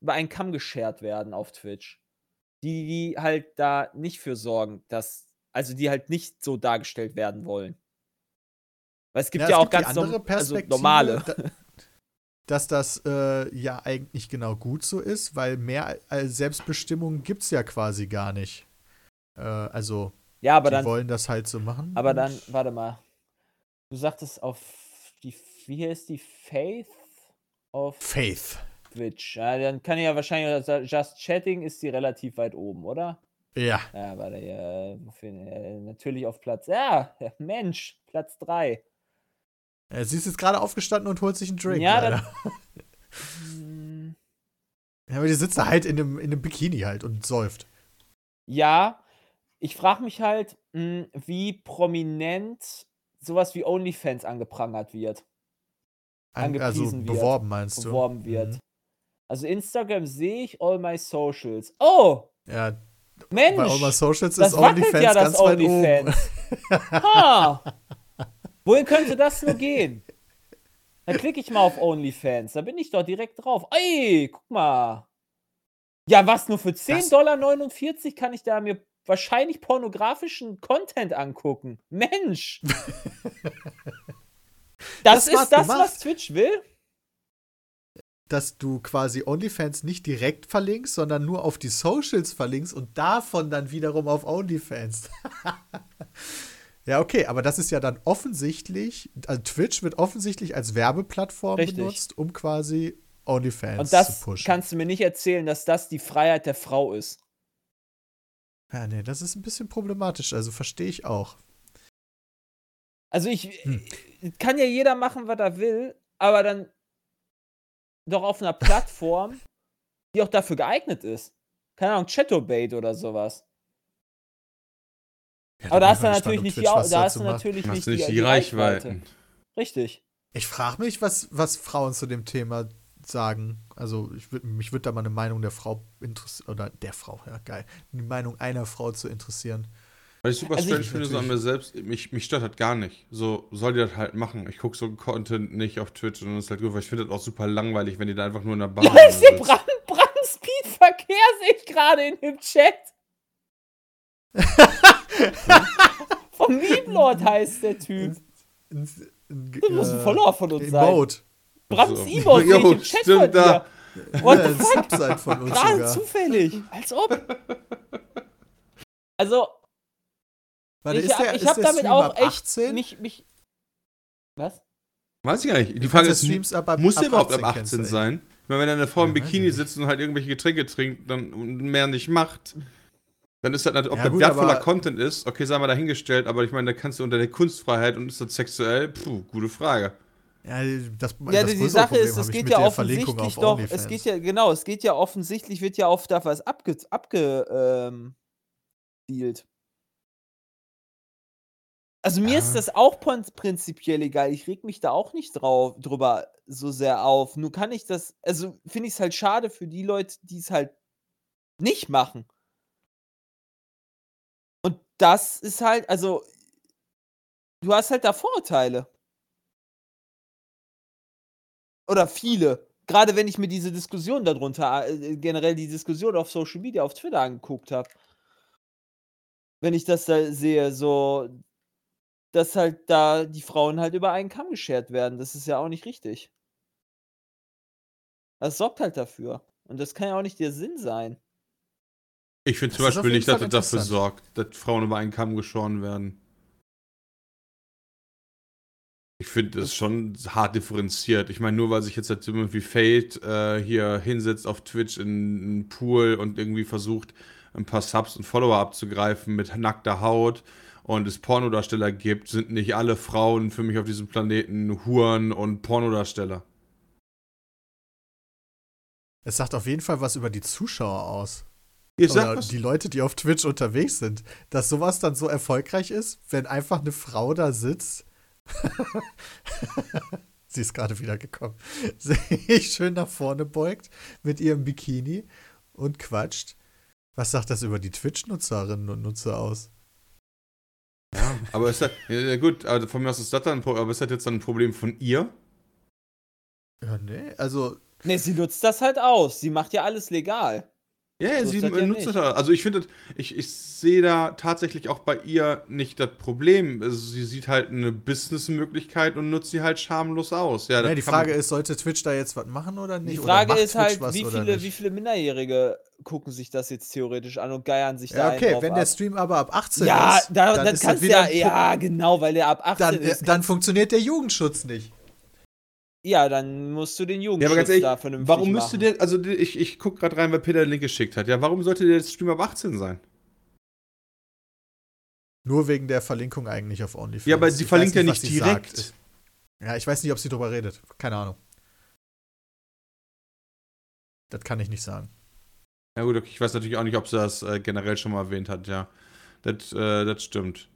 über einen Kamm geschert werden auf Twitch. Die, die halt da nicht für sorgen, dass, also die halt nicht so dargestellt werden wollen. Weil es gibt ja, es auch gibt die ganz andere also normale. da- dass das äh, ja eigentlich genau gut so ist, weil mehr als Selbstbestimmung gibt es ja quasi gar nicht. Äh, also, Ja, aber die dann, wollen das halt so machen. Aber dann, warte mal. Du sagtest auf die, wie heißt die Faith auf Faith. Twitch. Ja, dann kann ich ja wahrscheinlich, Just Chatting ist die relativ weit oben, oder? Ja. Ja, warte, ja, natürlich auf Platz, ja, ja, Mensch, Platz 3. Äh, Sie ist jetzt gerade aufgestanden und holt sich einen Drink. Ja, leider. Hm, ja, aber die sitzt da halt in einem, in einem Bikini halt und säuft. Ja, ich frage mich halt, mh, wie prominent sowas wie OnlyFans angeprangert wird, Also angepriesen wird, beworben meinst du? beworben wird. Mhm. Also Instagram sehe ich all my socials. Oh, Ja, Mensch, bei All My Socials das ist OnlyFans ja das ganz. OnlyFans. Ha! Wohin könnte das nur gehen? Dann klicke ich mal auf OnlyFans, da bin ich doch direkt drauf. Ey, guck mal. Ja, was, nur für 10,49 Dollar kann ich da mir wahrscheinlich pornografischen Content angucken. Mensch! Das, Das ist das, gemacht. was Twitch will? dass du quasi OnlyFans nicht direkt verlinkst, sondern nur auf die Socials verlinkst und davon dann wiederum auf OnlyFans. ja, okay, aber das ist ja dann offensichtlich, also Twitch wird offensichtlich als Werbeplattform Richtig. benutzt, um quasi OnlyFans Und das zu pushen. kannst du mir nicht erzählen, dass das die Freiheit der Frau ist. ja, nee, das ist ein bisschen problematisch, also verstehe ich auch. Also ich Hm. kann ja jeder machen, was er will, aber dann doch auf einer Plattform, die auch dafür geeignet ist. Keine Ahnung, Chatterbait oder sowas. Ja, Aber da hast du natürlich nicht die, da hast du natürlich nicht die, die, Reichweiten? Richtig. Ich frage mich, was, was Frauen zu dem Thema sagen. Also, ich würd, mich würde da mal eine Meinung der Frau interessieren, oder der Frau, ja, geil. Die Meinung einer Frau zu interessieren. Weil ich super Also strange ich- finde, so an mir selbst, mich, mich stört halt gar nicht. So, soll die das halt machen. Ich gucke so Content nicht auf Twitch und das ist halt gut, weil ich finde das auch super langweilig, wenn die da einfach nur in der Bar Ja, ich sehe Brand, Brandspeed-Verkehr, sehe ich gerade in dem Chat. Vom Memeplord heißt der Typ. Das muss ein äh, Follower von uns sein. Emote. Brams. Emote sehe ich im Chat stimmt, von da. dir. What the fuck? Subside von uns Gerade zufällig. Als ob. Also, Warte, ich ist hab, der, der damit Stream auch ab echt 18? mich. Was? Weiß ich gar nicht. Die Frage ist, Streams ab, ab, muss der überhaupt ab 18 18 canceln. sein? Ich meine, wenn eine Frau im Ja, weiß ich Bikini nicht. sitzt und halt irgendwelche Getränke trinkt dann, und mehr nicht macht, dann ist das natürlich, ob Ja, das gut, wertvoller Content ist, okay, sei mal dahingestellt, aber ich meine, da kannst du unter der Kunstfreiheit und ist das sexuell, puh, gute Frage. Ja, das, Ja, das die Sache Problem ist, es geht ja der offensichtlich auf doch, OnlyFans. es geht ja, genau, es geht ja offensichtlich, wird ja oft da was abge, abge, ähm, dealt. Also mir ist Ja. das auch prin- prinzipiell egal. Ich reg mich da auch nicht drauf, drüber so sehr auf. Nur kann ich das, also finde ich es halt schade für die Leute, die es halt nicht machen. Und das ist halt, also, du hast halt da Vorurteile. Oder viele. Gerade wenn ich mir diese Diskussion darunter, äh, generell die Diskussion auf Social Media, auf Twitter angeguckt habe. Wenn ich das da sehe, so, dass halt da die Frauen halt über einen Kamm geschert werden. Das ist ja auch nicht richtig. Das sorgt halt dafür. Und das kann ja auch nicht der Sinn sein. Ich finde zum Das Beispiel nicht, dass das dafür sorgt, dass Frauen über einen Kamm geschoren werden. Ich finde das schon hart differenziert. Ich meine, nur weil sich jetzt halt irgendwie Fate äh, hier hinsetzt auf Twitch in einen Pool und irgendwie versucht, ein paar Subs und Follower abzugreifen mit nackter Haut und es Pornodarsteller gibt, sind nicht alle Frauen für mich auf diesem Planeten Huren und Pornodarsteller. Es sagt auf jeden Fall was über die Zuschauer aus. Ich sag Oder was. die Leute, die auf Twitch unterwegs sind. Dass sowas dann so erfolgreich ist, wenn einfach eine Frau da sitzt. Sie ist gerade wieder gekommen. Sich schön nach vorne beugt mit ihrem Bikini und quatscht. Was sagt das über die Twitch-Nutzerinnen und Nutzer aus? Aber ist das, ja, gut, aber von mir aus ist das dann ein Problem, aber ist das jetzt dann ein Problem von ihr? Ja, nee, also Ne, sie nutzt das halt aus. Sie macht ja alles legal. Ja, ja So sie ja nutzt nicht. das. Also ich finde, das- ich, ich sehe da tatsächlich auch bei ihr nicht das Problem. Also sie sieht halt eine Businessmöglichkeit und nutzt sie halt schamlos aus. Ja, ja, die Frage ist, sollte Twitch da jetzt was machen oder nicht? Die Frage ist Twitch halt, wie viele, wie viele Minderjährige gucken sich das jetzt theoretisch an und geiern sich da Ja, einen okay, wenn ab. der Stream aber ab 18 Ja, ist, da, dann dann ist kannst das du ja, ja, genau, weil der ab 18 dann, ist. dann funktioniert der Jugendschutz nicht. Ja, dann musst du den Ja, Jugendschutz aber ganz ehrlich, da vernünftig warum müsste machen. der, also ich, ich gucke gerade rein, weil Peter den Link geschickt hat. Ja, warum sollte der Stream ab 18 sein? Nur wegen der Verlinkung eigentlich auf OnlyFans. Ja, aber sie Ich verlinkt weiß ja nicht direkt. sagt. Ja, ich weiß nicht, ob sie drüber redet. Keine Ahnung. Das kann ich nicht sagen. Ja gut, okay, ich weiß natürlich auch nicht, ob sie das äh, generell schon mal erwähnt hat, ja. Das, äh, das stimmt.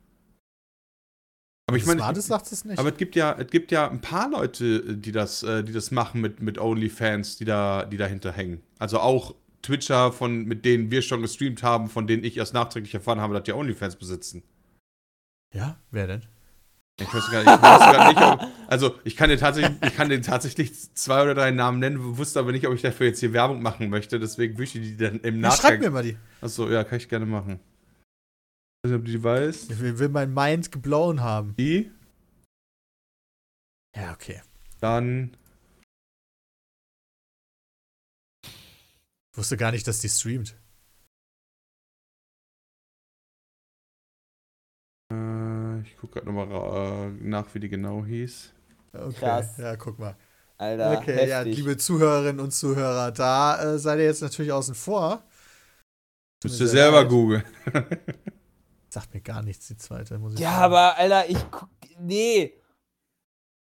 Aber ich meine, gibt- sagt es nicht. aber es gibt ja, es gibt ja ein paar Leute, die das, äh, die das machen mit, mit OnlyFans, die da, die dahinter hängen. Also auch Twitcher, von, mit denen wir schon gestreamt haben, von denen ich erst nachträglich erfahren habe, dass die OnlyFans besitzen. ja, wer denn? Ich weiß gar nicht, ich weiß gar nicht ob, also ich kann dir tatsächlich, ich kann dir tatsächlich zwei oder drei Namen nennen, wusste aber nicht, ob ich dafür jetzt hier Werbung machen möchte, deswegen würde ich die dann im Ja, schreib mir mal die. Achso, ja, kann ich gerne machen. Ich weiß nicht, ob du die weißt. Ich will, will mein Mind geblown haben. Die, Ja, okay. dann Ich wusste gar nicht, dass die streamt. Äh, ich gucke gerade nochmal äh, nach, wie die genau hieß. Okay. Krass. Ja, guck mal. Alter, Okay, ja, heftig. liebe Zuhörerinnen und Zuhörer, da äh, seid ihr jetzt natürlich außen vor. Du sehr selber googeln. Sagt mir gar nichts, die zweite, muss ich ja, sagen. aber Alter, ich guck. Nee.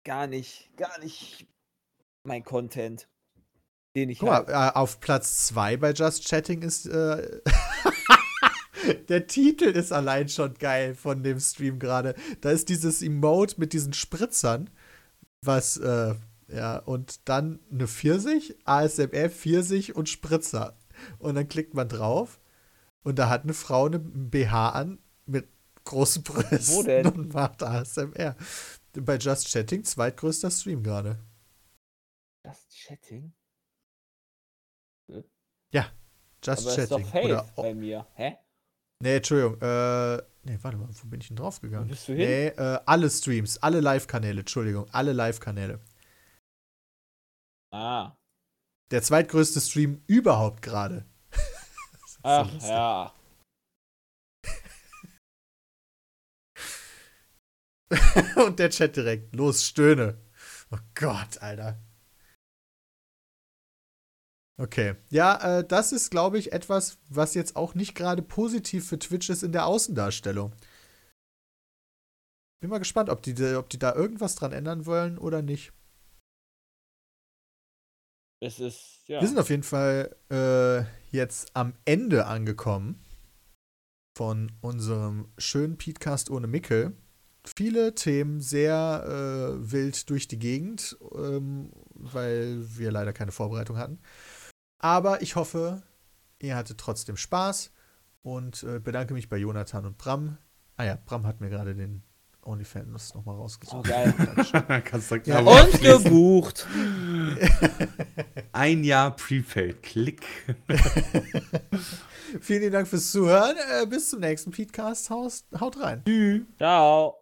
Gar nicht. Gar nicht mein Content. Den ich Guck mal, halt. äh, auf Platz 2 bei Just Chatting ist. Äh, der Titel ist allein schon geil von dem Stream gerade. Da ist dieses Emote mit diesen Spritzern, was, äh, ja, und dann eine Pfirsich, ASMR, Pfirsich und Spritzer. Und dann klickt man drauf und da hat eine Frau eine BH an mit großen Brüsten Wo denn? und macht ASMR. Bei Just Chatting zweitgrößter Stream gerade. Das Chatting? Just aber ist Chatting. doch Faith Oder, bei mir. Hä? Nee, Entschuldigung. Äh, nee, warte mal, wo bin ich denn Wo draufgegangen? bist du hin? Nee, äh, alle Streams, alle Live-Kanäle, Entschuldigung, alle Live-Kanäle. Ah. Der zweitgrößte Stream überhaupt gerade. Ach ja. Und der Chat direkt. Los, stöhne. Oh Gott, Alter. Okay. Ja, äh, das ist, glaube ich, etwas, was jetzt auch nicht gerade positiv für Twitch ist in der Außendarstellung. Bin mal gespannt, ob die, ob die da irgendwas dran ändern wollen oder nicht. Es ist. Ja. Wir sind auf jeden Fall äh, jetzt am Ende angekommen von unserem schönen Podcast ohne Mickel. Viele Themen sehr äh, wild durch die Gegend, ähm, weil wir leider keine Vorbereitung hatten. Aber ich hoffe, ihr hattet trotzdem Spaß und äh, bedanke mich bei Jonathan und Bram. Ah ja, Bram hat mir gerade den OnlyFans nochmal oh, rausgesucht. geil. Kannst direkt Ja. Und gebucht. Ein Jahr Prepaid. Klick. Vielen Dank fürs Zuhören. Äh, bis zum nächsten Podcast. Haut rein. Ciao.